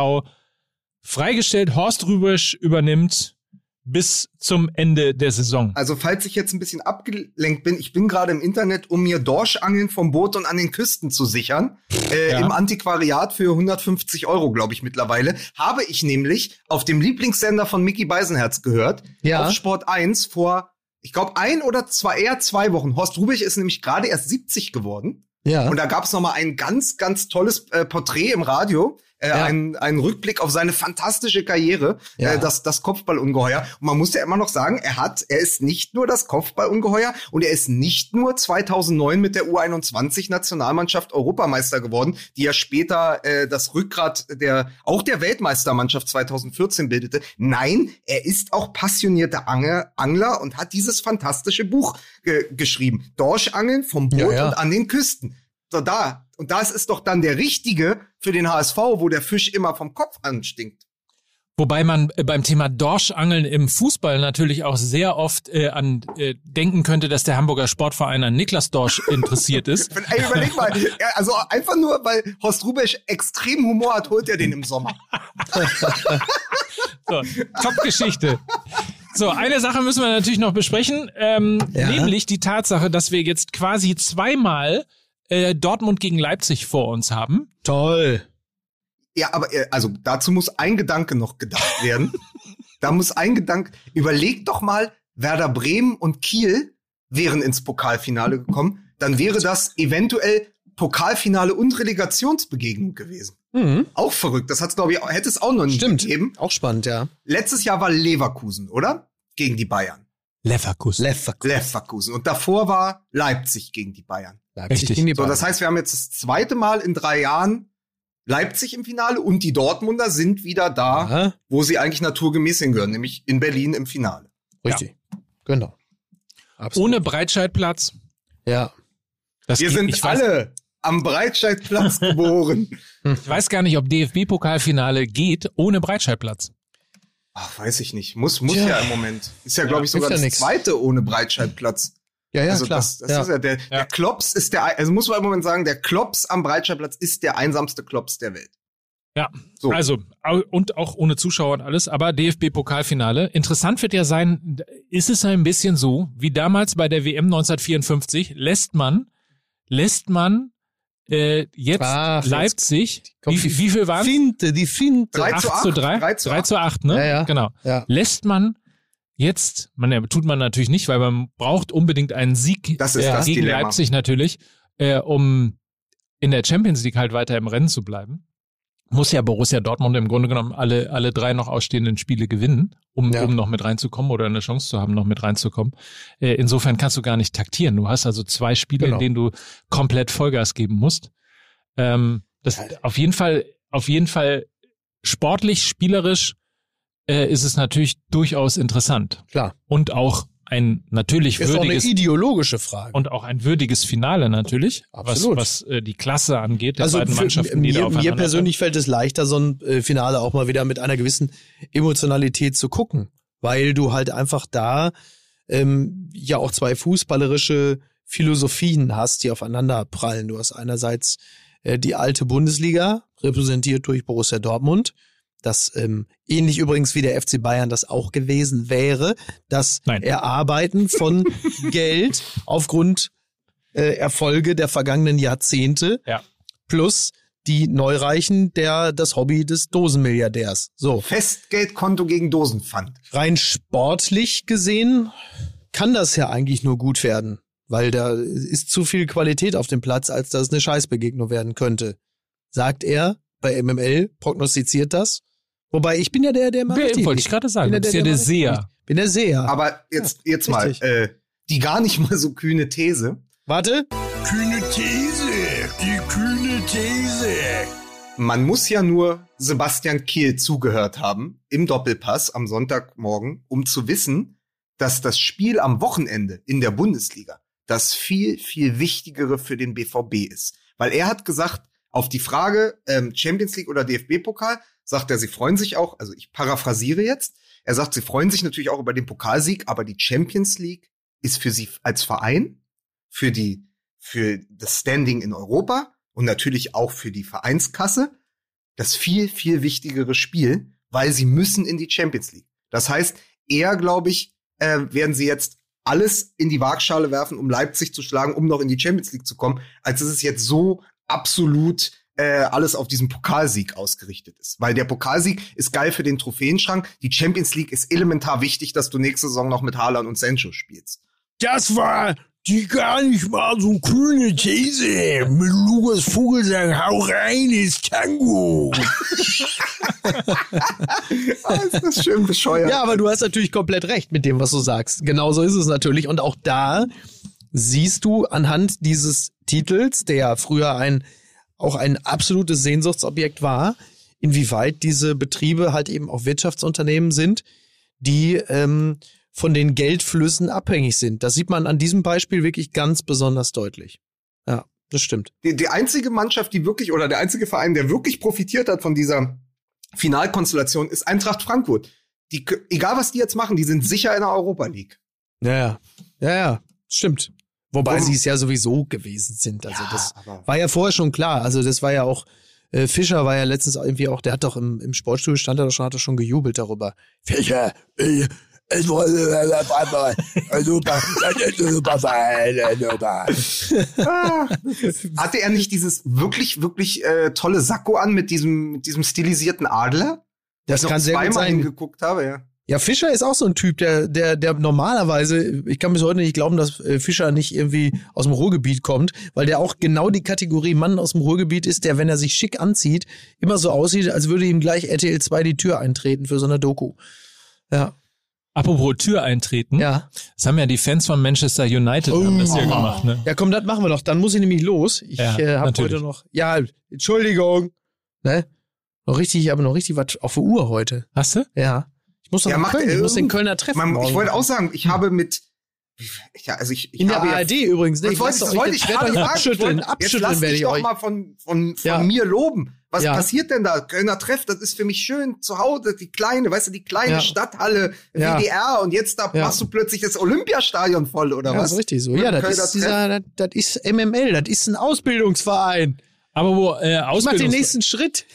freigestellt. Horst Rübisch übernimmt bis zum Ende der Saison.
Also, falls ich jetzt ein bisschen abgelenkt bin, ich bin gerade im Internet, um mir Dorschangeln vom Boot und an den Küsten zu sichern. Äh,
Ja.
Im Antiquariat für 150 Euro, glaube ich, mittlerweile. Habe ich nämlich auf dem Lieblingssender von Mickey Beisenherz gehört.
Ja.
Auf Sport 1 vor, ich glaube, ein oder zwei, eher zwei Wochen. Horst Rubich ist nämlich gerade erst 70 geworden.
Ja.
Und da gab es noch mal ein ganz, ganz tolles äh, Porträt im Radio, äh,
Ja.
ein, ein Rückblick auf seine fantastische Karriere,
Ja.
äh, das, das Kopfballungeheuer. Und man muss ja immer noch sagen, er hat, er ist nicht nur das Kopfballungeheuer und er ist nicht nur 2009 mit der U21 Nationalmannschaft Europameister geworden, die ja später äh, das Rückgrat der, auch der Weltmeistermannschaft 2014 bildete. Nein, er ist auch passionierter Angler, Angler und hat dieses fantastische Buch ge geschrieben. Dorschangeln vom Boot
ja.
und an den Küsten. So da. Und das ist doch dann der richtige für den HSV, wo der Fisch immer vom Kopf anstinkt.
Wobei man äh, beim Thema Dorschangeln im Fußball natürlich auch sehr oft äh, an äh, denken könnte, dass der Hamburger Sportverein an Niklas Dorsch interessiert ist.
Ey, überleg mal, also einfach nur, weil Horst Rubesch extrem Humor hat, holt er den im Sommer.
So, Top-Geschichte. So, eine Sache müssen wir natürlich noch besprechen, ähm,
Ja.
nämlich die Tatsache, dass wir jetzt quasi zweimal äh, Dortmund gegen Leipzig vor uns haben.
Toll.
Ja, aber äh, also dazu muss ein Gedanke noch gedacht werden. da muss ein Gedanke, überleg doch mal, Werder Bremen und Kiel wären ins Pokalfinale gekommen, dann wäre das eventuell Pokalfinale und Relegationsbegegnung gewesen.
Mhm.
Auch verrückt. Das hat's glaube ich, hätte es auch noch nie
Stimmt.
gegeben.
Auch spannend, ja.
Letztes Jahr war Leverkusen, oder? Gegen die Bayern.
Leverkusen.
Leverkusen.
Leverkusen. Und davor war Leipzig gegen die Bayern.
Leipzig
Richtig.
gegen die
So, das heißt, wir haben jetzt das zweite Mal in drei Jahren Leipzig im Finale und die Dortmunder sind wieder da,
Aha,
wo sie eigentlich naturgemäß hingehören, nämlich in Berlin im Finale.
richtig. Genau. Absolut.
Ohne Breitscheidplatz.
Ja.
Das
Wir
geht-
sind
weiß,
alle am Breitscheidplatz geboren.
ich weiß gar nicht, ob DFB-Pokalfinale geht ohne Breitscheidplatz.
Ach, weiß ich nicht. Muss, muss
Tja.
ja im Moment. Ist ja, glaube ich, sogar
ja
das
nix.
zweite ohne Breitscheidplatz.
Ja, ja,
also
klar.
das, das
ja.
ist ja der, der Klops ist der, also muss man im Moment sagen, der Klops am Breitscheidplatz ist der einsamste Klops der Welt.
Ja,
So.
also und auch ohne Zuschauer und alles, aber DFB-Pokalfinale. Interessant wird ja sein, ist es ein bisschen so, wie damals bei der WM 1954, lässt man, lässt man äh, jetzt
Ach, jetzt
Leipzig,
kommt
wie,
die
wie viel waren
Finte, die Finte.
3
8
zu 8,
zu 3?
3 zu
3 zu 8, ne?
Ja, ja.
Genau.
Ja.
Lässt man jetzt, man tut man natürlich nicht, weil man braucht unbedingt einen Sieg
Das ist
äh,
das
gegen
Dilemma.
Leipzig natürlich, äh, um in der Champions League halt weiter im Rennen zu bleiben. muss ja Borussia Dortmund im Grunde genommen alle, alle drei noch ausstehenden Spiele gewinnen, um,
Ja.
um noch mit reinzukommen oder eine Chance zu haben, noch mit reinzukommen. Äh, insofern kannst du gar nicht taktieren. Du hast also zwei Spiele,
Genau.
in denen du komplett Vollgas geben musst. Ähm, das auf jeden Fall, auf jeden Fall sportlich, spielerisch äh, ist es natürlich durchaus interessant.
Klar.
Und auch ein natürlich
Ist auch eine
würdiges
ideologische Frage.
und auch ein würdiges Finale natürlich,
Absolut.
was, was äh, die Klasse angeht, der
also
beiden Mannschaften, die da
mir,
aufeinander
mir persönlich fällt es leichter, so ein äh, Finale auch mal wieder mit einer gewissen Emotionalität zu gucken, weil du halt einfach da ähm, ja auch zwei fußballerische Philosophien hast, die aufeinander prallen. Du hast einerseits äh, die alte Bundesliga, repräsentiert durch Borussia Dortmund, das ähm, ähnlich übrigens wie der FC Bayern das auch gewesen wäre, das
Nein.
Erarbeiten von Geld aufgrund äh, Erfolge der vergangenen Jahrzehnte
Ja.
plus die Neureichen der das Hobby des Dosenmilliardärs. So,
Festgeldkonto gegen Dosenpfand.
rein sportlich gesehen kann das ja eigentlich nur gut werden, weil da ist zu viel Qualität auf dem Platz, als dass es eine Scheißbegegnung werden könnte. Sagt er bei MML, prognostiziert das. Wobei ich bin ja der, der richtig
wollte ich gerade sagen,
Bin
du bist ja der
richtig
Seher.
Bin der Seher.
Aber jetzt, jetzt mal, äh, die gar nicht mal so kühne These.
Warte,
Kühne These, die kühne These.
Man muss ja nur Sebastian Kehl zugehört haben im Doppelpass am Sonntagmorgen, um zu wissen, dass das Spiel am Wochenende in der Bundesliga das viel, viel wichtigere für den BVB ist. Weil er hat gesagt, auf die Frage ähm, Champions League oder DFB-Pokal, sagt er, sie freuen sich auch, also ich paraphrasiere jetzt, er sagt, sie freuen sich natürlich auch über den Pokalsieg, aber die Champions League ist für sie als Verein, für die, für das Standing in Europa und natürlich auch für die Vereinskasse das viel, viel wichtigere Spiel, weil sie müssen in die Champions League. Das heißt, eher, glaube ich, äh, werden sie jetzt alles in die Waagschale werfen, um Leipzig zu schlagen, um noch in die Champions League zu kommen, als es jetzt so absolut äh, alles auf diesen Pokalsieg ausgerichtet ist. Weil der Pokalsieg ist geil für den Trophäenschrank. Die Champions League ist elementar wichtig, dass du nächste Saison noch mit Haaland und Sancho spielst.
Das war die gar nicht mal so kühne These. Mit Lukas Vogelsang, hau rein, ist Tango.
Ah, ist das schön bescheuert.
Ja, aber du hast natürlich komplett recht mit dem, was du sagst. Genauso ist es natürlich. Und auch da siehst du anhand dieses Titels, der früher ein, auch ein absolutes Sehnsuchtsobjekt war, inwieweit diese Betriebe halt eben auch Wirtschaftsunternehmen sind, die ähm, von den Geldflüssen abhängig sind. Das sieht man an diesem Beispiel wirklich ganz besonders deutlich. Ja, das stimmt.
die, die einzige Mannschaft, die wirklich, oder der einzige Verein, der wirklich profitiert hat von dieser Finalkonstellation, ist Eintracht Frankfurt. Die, egal was die jetzt machen, die sind sicher in der Europa League.
Ja, ja, ja, ja stimmt. Wobei
Warum-
sie es ja sowieso gewesen sind. Also
Ja,
das war ja vorher schon klar. Also das war ja auch, äh, Fischer war ja letztens irgendwie auch, der hat doch im, im Sportstudio stand er doch schon, hat er schon gejubelt darüber.
Fischer, es war äh, super, super, super.
Ah, hatte er nicht dieses wirklich, wirklich äh, tolle Sakko an mit diesem, mit diesem stilisierten Adler?
Das
Ich noch
kann sehr gut sein.
hingeguckt habe, ja.
Ja, Fischer ist auch so ein Typ, der, der, der normalerweise, ich kann bis heute nicht glauben, dass äh, Fischer nicht irgendwie aus dem Ruhrgebiet kommt, weil der auch genau die Kategorie Mann aus dem Ruhrgebiet ist, der, wenn er sich schick anzieht, immer so aussieht, als würde ihm gleich RTL 2 die Tür eintreten für so eine Doku. Ja,
Apropos Tür eintreten.
ja.
Das haben ja die Fans von Manchester United haben das ja gemacht, ne?
Ja, komm, das machen wir doch. Dann muss ich nämlich los. Ich
Ja,
äh, habe heute noch. Ja, Entschuldigung. Ne? Noch richtig, aber noch richtig was auf der Uhr heute.
Hast du?
Ja. Muss
Ja, macht,
Köln. Muss den Kölner treffen.
Man, ich wollte auch sagen, ich habe mit, ja, also ich, ich
In der
habe ja
ARD übrigens. Ne?
Das
Ich
wollte,
lass
das wollte
ich
gerade sagen.
abschütteln.
Jetzt
Abschütteln
lass
werde ich
doch
euch.
mal von, von, von
Ja.
mir loben. Was
Ja.
passiert denn da? Kölner Treff, das ist für mich schön. Zu Hause, die kleine, weißt du, die kleine. Stadthalle. WDR und jetzt da machst du plötzlich das Olympiastadion voll, oder was?
ist richtig so. Ja, das ist dieser, das, das ist MML, das ist ein Ausbildungsverein.
Aber wo äh,
Ich mach den
Ausbildungs
nächsten Schritt.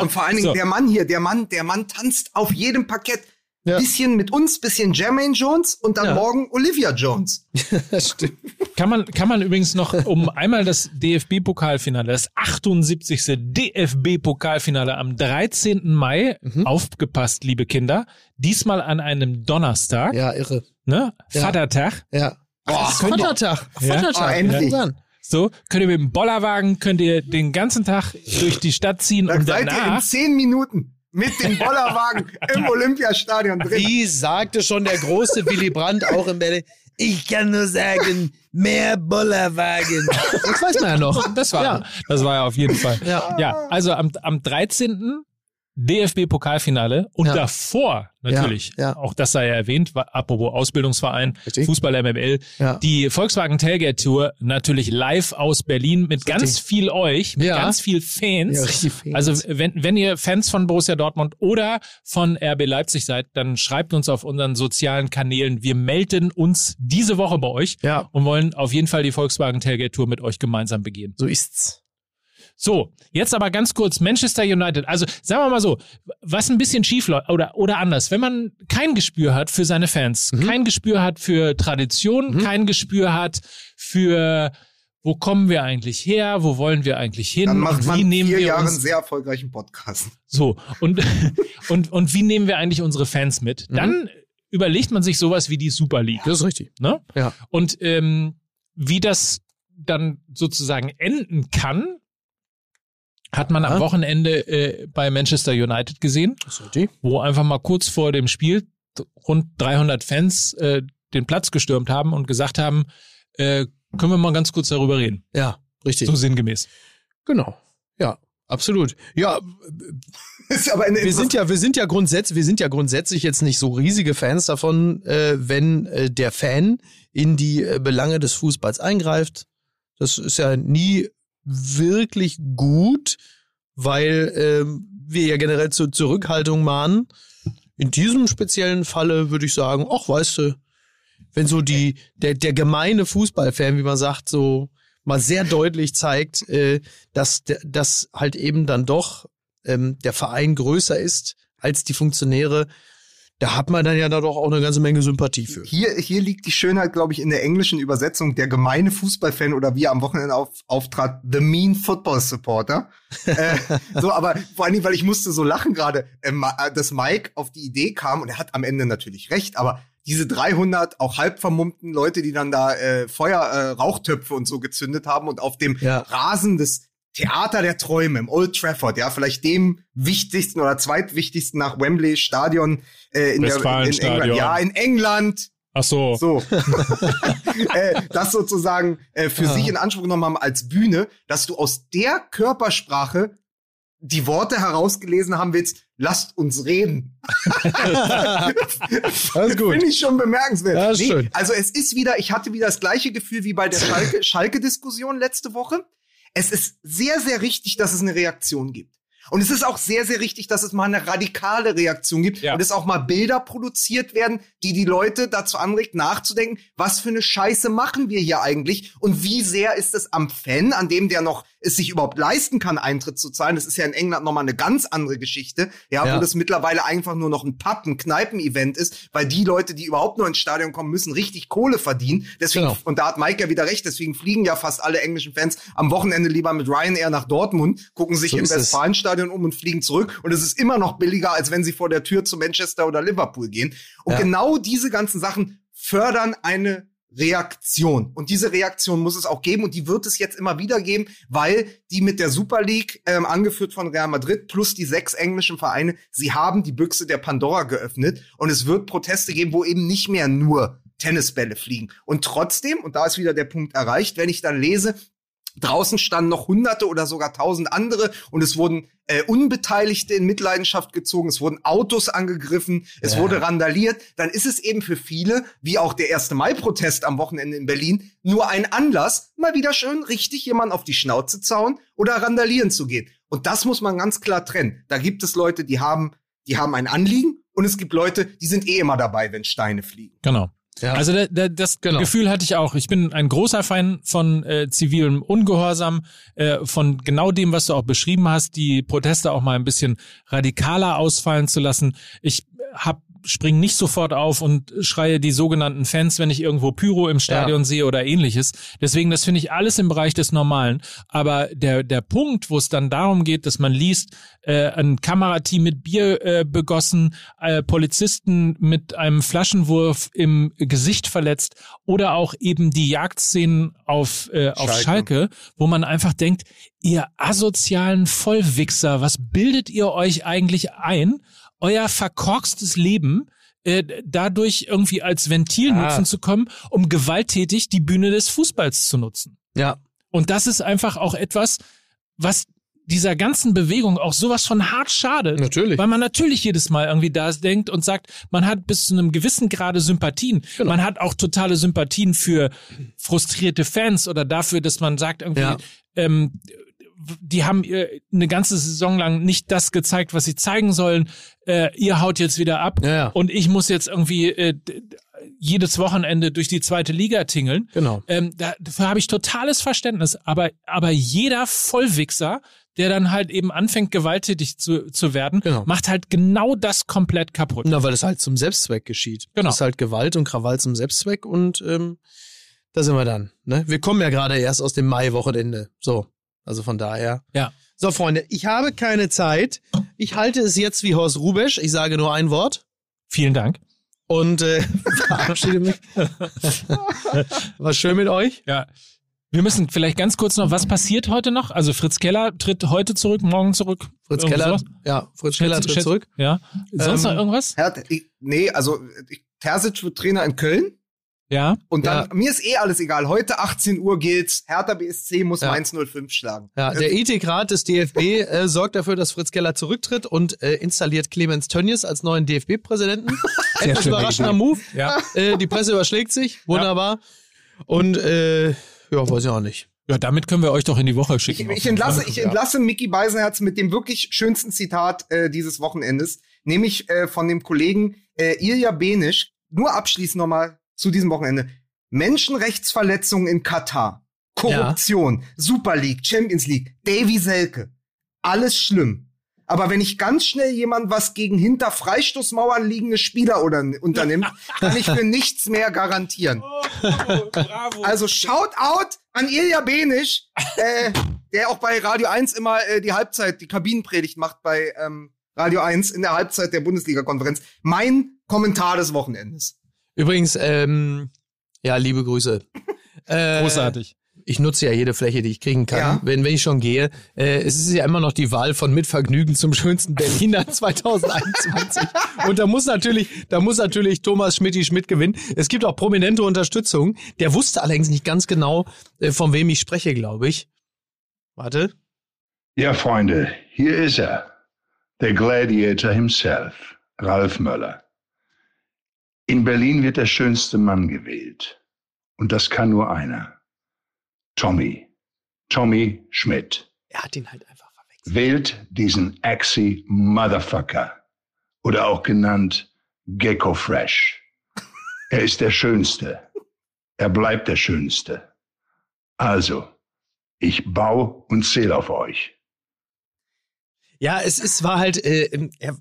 Und vor allen Dingen
So.
der Mann hier, der Mann, der Mann tanzt auf jedem Parkett.
Ja.
Bisschen mit uns, bisschen Jermaine Jones und dann
Ja.
morgen Olivia Jones.
Das stimmt.
kann man kann man übrigens noch um einmal das DFB Pokalfinale, das 78. DFB Pokalfinale am 13. Mai
Mhm.
aufgepasst, liebe Kinder, diesmal an einem Donnerstag,
Ja, irre.
ne?
Ja.
Vatertag.
Ja.
Boah,
Vatertag.
Ja?
Vatertag.
Ah, endlich.
Ja.
So, könnt ihr mit dem Bollerwagen, könnt ihr den ganzen Tag durch die Stadt ziehen
Dann
und
seid ihr in
danach,
zehn Minuten mit dem Bollerwagen im Olympiastadion drin.
Wie sagte schon der große Willy Brandt auch in Berlin? Ich kann nur sagen, mehr Bollerwagen. Das weiß man ja noch.
das war,
Ja.
das war ja auf jeden Fall.
Ja.
Ja, also am, am 13. DFB-Pokalfinale und
Ja.
davor natürlich,
Ja, ja.
auch das sei ja erwähnt, war, apropos Ausbildungsverein,
Richtig.
Fußball MML, die Volkswagen Tailgate Tour natürlich live aus Berlin mit ganz viel euch, mit ganz viel Fans.
Richtig Fans.
Also wenn, wenn ihr Fans von Borussia Dortmund oder von RB Leipzig seid, dann schreibt uns auf unseren sozialen Kanälen. Wir melden uns diese Woche bei euch und wollen auf jeden Fall die Volkswagen Tailgate Tour mit euch gemeinsam begehen.
So ist's.
So, jetzt aber ganz kurz Manchester United. Also sagen wir mal so, was ein bisschen schief läuft oder oder anders, wenn man kein Gespür hat für seine Fans,
Mhm.
kein Gespür hat für Tradition, kein Gespür hat für wo kommen wir eigentlich her, wo wollen wir eigentlich hin,
Dann macht
und wie
man
nehmen
vier
wir
Jahre einen
uns
sehr erfolgreichen Podcast.
so und und und wie nehmen wir eigentlich unsere Fans mit? Dann überlegt man sich sowas wie die Super League,
Das ist richtig.
ne?
Ja.
Und ähm, wie das dann sozusagen enden kann, hat man am
Ja.
Wochenende äh, bei Manchester United gesehen, wo einfach mal kurz vor dem Spiel rund 300 Fans äh, den Platz gestürmt haben und gesagt haben, äh, können wir mal ganz kurz darüber reden.
Ja, richtig.
So sinngemäß.
Genau. Ja, absolut. Ja,
Ist aber eine
wir sind ja, wir sind ja grundsätzlich, wir sind ja grundsätzlich jetzt nicht so riesige Fans davon, äh, wenn äh, der Fan in die äh, Belange des Fußballs eingreift. Das ist ja nie wirklich gut, weil ähm, wir ja generell zur Zurückhaltung mahnen. In diesem speziellen Falle würde ich sagen, ach, weißt du, wenn so die, der, der gemeine Fußballfan, wie man sagt, so mal sehr deutlich zeigt, äh, dass, dass halt eben dann doch ähm, der Verein größer ist als die Funktionäre, da hat man dann ja da doch auch eine ganze Menge Sympathie für.
Hier, hier liegt die Schönheit, glaube ich, in der englischen Übersetzung. Der gemeine Fußballfan oder wie er am Wochenende auf, auftrat, the mean football supporter. äh, so, aber vor allen Dingen, weil ich musste so lachen gerade, äh, äh, dass Mike auf die Idee kam und er hat am Ende natürlich recht, aber diese 300 auch halb vermummten Leute, die dann da äh, Feuer, äh, Rauchtöpfe und so gezündet haben und auf dem
Ja.
Rasen des Theater der Träume im Old Trafford, ja, vielleicht dem wichtigsten oder zweitwichtigsten nach Wembley Stadion äh, in, der, in. England. Ja, in England.
Ach so.
So. äh, das sozusagen äh, für sich in Anspruch genommen haben als Bühne, dass du aus der Körpersprache die Worte herausgelesen haben willst, lasst uns reden.
Alles gut.
Finde ich schon bemerkenswert.
Ja, ist schön.
Also es ist wieder, ich hatte wieder das gleiche Gefühl wie bei der Schalke- Schalke-Diskussion letzte Woche. Es ist sehr, sehr richtig, dass es eine Reaktion gibt. Und es ist auch sehr, sehr richtig, dass es mal eine radikale Reaktion gibt
Ja.
und es auch mal Bilder produziert werden, die die Leute dazu anregt, nachzudenken, was für eine Scheiße machen wir hier eigentlich und wie sehr ist es am Fan, an dem der noch es sich überhaupt leisten kann, Eintritt zu zahlen. Das ist ja in England nochmal eine ganz andere Geschichte, ja,
Ja.
wo das mittlerweile einfach nur noch ein ein Kneipen-Event ist, weil die Leute, die überhaupt nur ins Stadion kommen, müssen richtig Kohle verdienen. Deswegen,
Genau.
und da hat Mike ja wieder recht, deswegen fliegen ja fast alle englischen Fans am Wochenende lieber mit Ryanair nach Dortmund, gucken sich
So
im. Westfalenstadion um und fliegen zurück. Und es ist immer noch billiger, als wenn sie vor der Tür zu Manchester oder Liverpool gehen. Und
Ja.
genau diese ganzen Sachen fördern eine Reaktion. Und diese Reaktion muss es auch geben und die wird es jetzt immer wieder geben, weil die mit der Super League, ähm, angeführt von Real Madrid, plus die sechs englischen Vereine, sie haben die Büchse der Pandora geöffnet und es wird Proteste geben, wo eben nicht mehr nur Tennisbälle fliegen. Und trotzdem, und da ist wieder der Punkt erreicht, wenn ich dann lese, Draußen standen noch Hunderte oder sogar tausend andere und es wurden äh, Unbeteiligte in Mitleidenschaft gezogen, es wurden Autos angegriffen, es
Ja.
wurde randaliert. Dann ist es eben für viele, wie auch der 1. Mai-Protest am Wochenende in Berlin, nur ein Anlass, mal wieder schön richtig jemand auf die Schnauze zauen oder randalieren zu gehen. Und das muss man ganz klar trennen. Da gibt es Leute, die haben, die haben ein Anliegen und es gibt Leute, die sind eh immer dabei, wenn Steine fliegen.
Genau.
Ja.
Also da, da, das
Genau.
Gefühl hatte ich auch. Ich bin ein großer Fan von äh, zivilem Ungehorsam, äh, von genau dem, was du auch beschrieben hast, die Proteste auch mal ein bisschen radikaler ausfallen zu lassen. Ich habe springe nicht sofort auf und schreie die sogenannten Fans, wenn ich irgendwo Pyro im Stadion ja. sehe oder ähnliches. Deswegen, das finde ich alles im Bereich des Normalen. Aber der, der Punkt, wo es dann darum geht, dass man liest, äh, ein Kamerateam mit Bier äh, begossen, äh, Polizisten mit einem Flaschenwurf im Gesicht verletzt oder auch eben die Jagdszenen auf, äh, auf Schalke. Schalke, wo man einfach denkt, ihr asozialen Vollwichser, was bildet ihr euch eigentlich ein? Euer verkorkstes Leben äh, dadurch irgendwie als Ventil ah. nutzen zu kommen, um gewalttätig die Bühne des Fußballs zu nutzen.
Ja.
Und das ist einfach auch etwas, was dieser ganzen Bewegung auch sowas von hart schadet.
Natürlich.
Weil man natürlich jedes Mal irgendwie da denkt und sagt, man hat bis zu einem gewissen Grade Sympathien. Genau. Man hat auch totale Sympathien für frustrierte Fans oder dafür, dass man sagt irgendwie, ja. ähm, die haben eine ganze Saison lang nicht das gezeigt, was sie zeigen sollen. Äh, ihr haut jetzt wieder ab
ja, ja.
und ich muss jetzt irgendwie äh, jedes Wochenende durch die zweite Liga tingeln.
Genau.
Ähm, dafür habe ich totales Verständnis. Aber aber jeder Vollwichser, der dann halt eben anfängt gewalttätig zu, zu werden,
genau.
macht halt genau das komplett kaputt.
Na, weil es halt zum Selbstzweck geschieht.
Genau.
Das ist halt Gewalt und Krawall zum Selbstzweck und ähm, da sind wir dann. Ne? Wir kommen ja gerade erst aus dem Mai-Wochenende. So. Also von daher.
Ja.
So, Freunde, ich habe keine Zeit. Ich halte es jetzt wie Horst Rubesch. Ich sage nur ein Wort.
Vielen Dank.
Und äh, verabschiede mich. War schön mit euch.
Ja. Wir müssen vielleicht ganz kurz noch, was passiert heute noch? Also Fritz Keller tritt heute zurück, morgen zurück.
Fritz Keller, ja, Fritz Keller tritt Schätze, zurück.
Ja. Sonst ähm, noch irgendwas?
Nee, also Terzic wird Trainer in Köln.
Ja.
Und dann,
ja.
mir ist eh alles egal. Heute 18 Uhr geht's. Hertha BSC muss ja. Mainz 05 schlagen.
Ja, der Ethikrat des DFB äh, sorgt dafür, dass Fritz Keller zurücktritt und äh, installiert Clemens Tönnies als neuen DFB-Präsidenten. Etwas überraschender Move.
Ja.
Äh, die Presse überschlägt sich. Wunderbar. Ja. Und äh, ja, weiß ich auch nicht.
Ja, damit können wir euch doch in die Woche schicken.
Ich, ich entlasse, ich entlasse Mickey Beisenherz mit dem wirklich schönsten Zitat äh, dieses Wochenendes, nämlich äh, von dem Kollegen äh, Ilja Benisch. Nur abschließend nochmal zu diesem Wochenende. Menschenrechtsverletzungen in Katar, Korruption, ja. Super League, Champions League, Davy Selke. Alles schlimm. Aber wenn ich ganz schnell jemand was gegen hinter Freistoßmauern liegende Spieler oder, unternimmt, kann ich für nichts mehr garantieren. Oh, bravo, bravo. Also shout out an Ilja Benisch, äh, der auch bei Radio 1 immer äh, die Halbzeit, die Kabinenpredigt macht bei ähm, Radio 1 in der Halbzeit der Bundesliga-Konferenz. Mein Kommentar des Wochenendes.
Übrigens, ähm, ja, liebe Grüße.
Äh, Großartig.
Ich nutze ja jede Fläche, die ich kriegen kann, ja. wenn, wenn ich schon gehe. Äh, es ist ja immer noch die Wahl von Mitvergnügen zum schönsten Berliner 2021. Und da muss natürlich, da muss natürlich Thomas Schmidt Schmidt gewinnen. Es gibt auch prominente Unterstützung. Der wusste allerdings nicht ganz genau, äh, von wem ich spreche, glaube ich. Warte.
Ja, Freunde, hier ist er. Der Gladiator himself, Ralf Möller. In Berlin wird der schönste Mann gewählt. Und das kann nur einer. Tommy. Tommy Schmidt.
Er hat ihn halt einfach verwechselt.
Wählt diesen Axie Motherfucker. Oder auch genannt Gecko Fresh. Er ist der Schönste. Er bleibt der Schönste. Also, ich bau und zähle auf euch.
Ja, es ist, war halt, äh, er,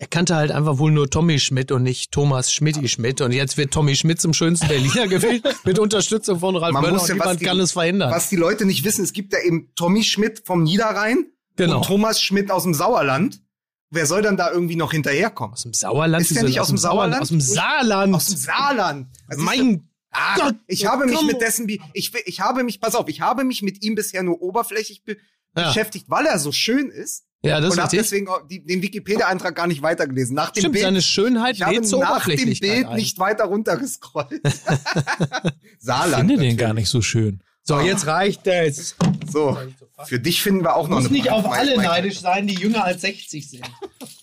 er kannte halt einfach wohl nur Tommy Schmidt und nicht Thomas Schmidti Schmidt. Und jetzt wird Tommy Schmidt zum schönsten Berliner gewählt mit Unterstützung von Ralf Man Möller. Ja, und niemand die, kann es verhindern.
Was die Leute nicht wissen, es gibt ja eben Tommy Schmidt vom Niederrhein
genau.
und Thomas Schmidt aus dem Sauerland. Wer soll dann da irgendwie noch hinterherkommen?
Aus dem Sauerland?
Ist der nicht aus dem Sauerland?
Aus dem Saarland.
Aus dem Saarland.
Also mein
Ah, Gott, ich habe mich mit dessen, ich, ich habe mich, pass auf, ich habe mich mit ihm bisher nur oberflächlich be ja. beschäftigt, weil er so schön ist.
Ja, das
und habe deswegen die, den Wikipedia-Eintrag gar nicht weitergelesen. Nach dem
Stimmt,
Bild,
seine Schönheit
ich habe
zur
nach dem Bild
ein.
nicht weiter runtergescrollt. Saarland.
Ich finde den gar nicht so schön.
So, oh. jetzt reicht es.
So, für dich finden wir auch noch
Muss
eine
nicht auf alle neidisch sein, die jünger als 60 sind.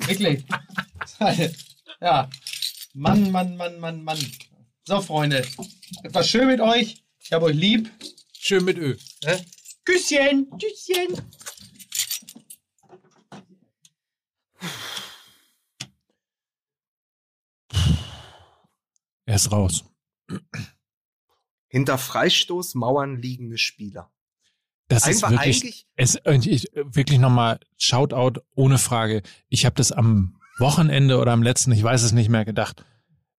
Wirklich. ja. Mann, Mann, Mann, Mann, Mann. So, Freunde. Es war schön mit euch. Ich habe euch lieb.
Schön mit Ö.
Küsschen. Tschüsschen.
Er ist raus.
Hinter Freistoßmauern liegende Spieler.
Das Einfach ist wirklich, es, ich, wirklich nochmal Shoutout ohne Frage. Ich habe das am Wochenende oder am letzten, ich weiß es nicht mehr, gedacht,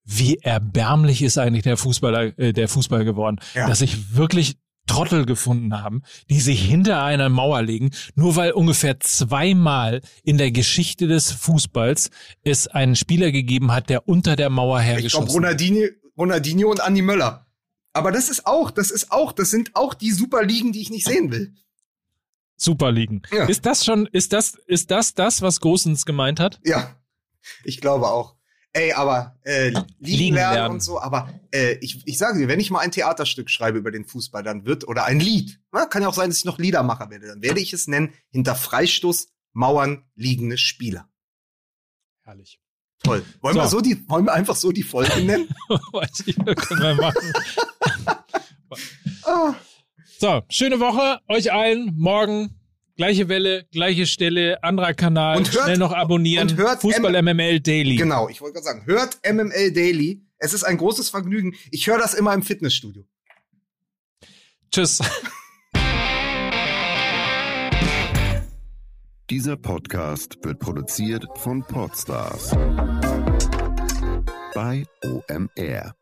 wie erbärmlich ist eigentlich der Fußballer, äh, der Fußball geworden,
Ja.
dass sich wirklich Trottel gefunden haben, die sich hinter einer Mauer legen, nur weil ungefähr zweimal in der Geschichte des Fußballs es einen Spieler gegeben hat, der unter der Mauer
Ich glaube,
hergeschossen hat.
Ronaldinho, Ronaldinho und Andi Möller. Aber das ist auch, das ist auch, das sind auch die Superligen, die ich nicht sehen will.
Superligen.
Ja.
Ist das schon, ist das, ist das das, was Gosens gemeint hat?
Ja, ich glaube auch. Ey, aber äh, liegen,
Liegen
lernen,
lernen.
und so. Aber äh, ich, ich sage dir, wenn ich mal ein Theaterstück schreibe über den Fußball, dann wird oder ein Lied, na, kann ja auch sein, dass ich noch Liedermacher werde, dann werde ich es nennen: Hinter Freistoß Mauern liegende Spieler.
Herrlich.
Toll. Wollen
So.
wir so die, wollen wir einfach so die Folge nennen?
Weiß ich, können wir machen.
Ah,
So, schöne Woche euch allen. Morgen gleiche Welle, gleiche Stelle, anderer Kanal.
Und hört-
Schnell noch abonnieren.
und hört
Fußball
M-
MML Daily.
genau, ich wollte gerade sagen, hört MML Daily. Es ist ein großes Vergnügen. Ich höre das immer im Fitnessstudio.
Tschüss.
Dieser Podcast wird produziert von Podstars bei OMR.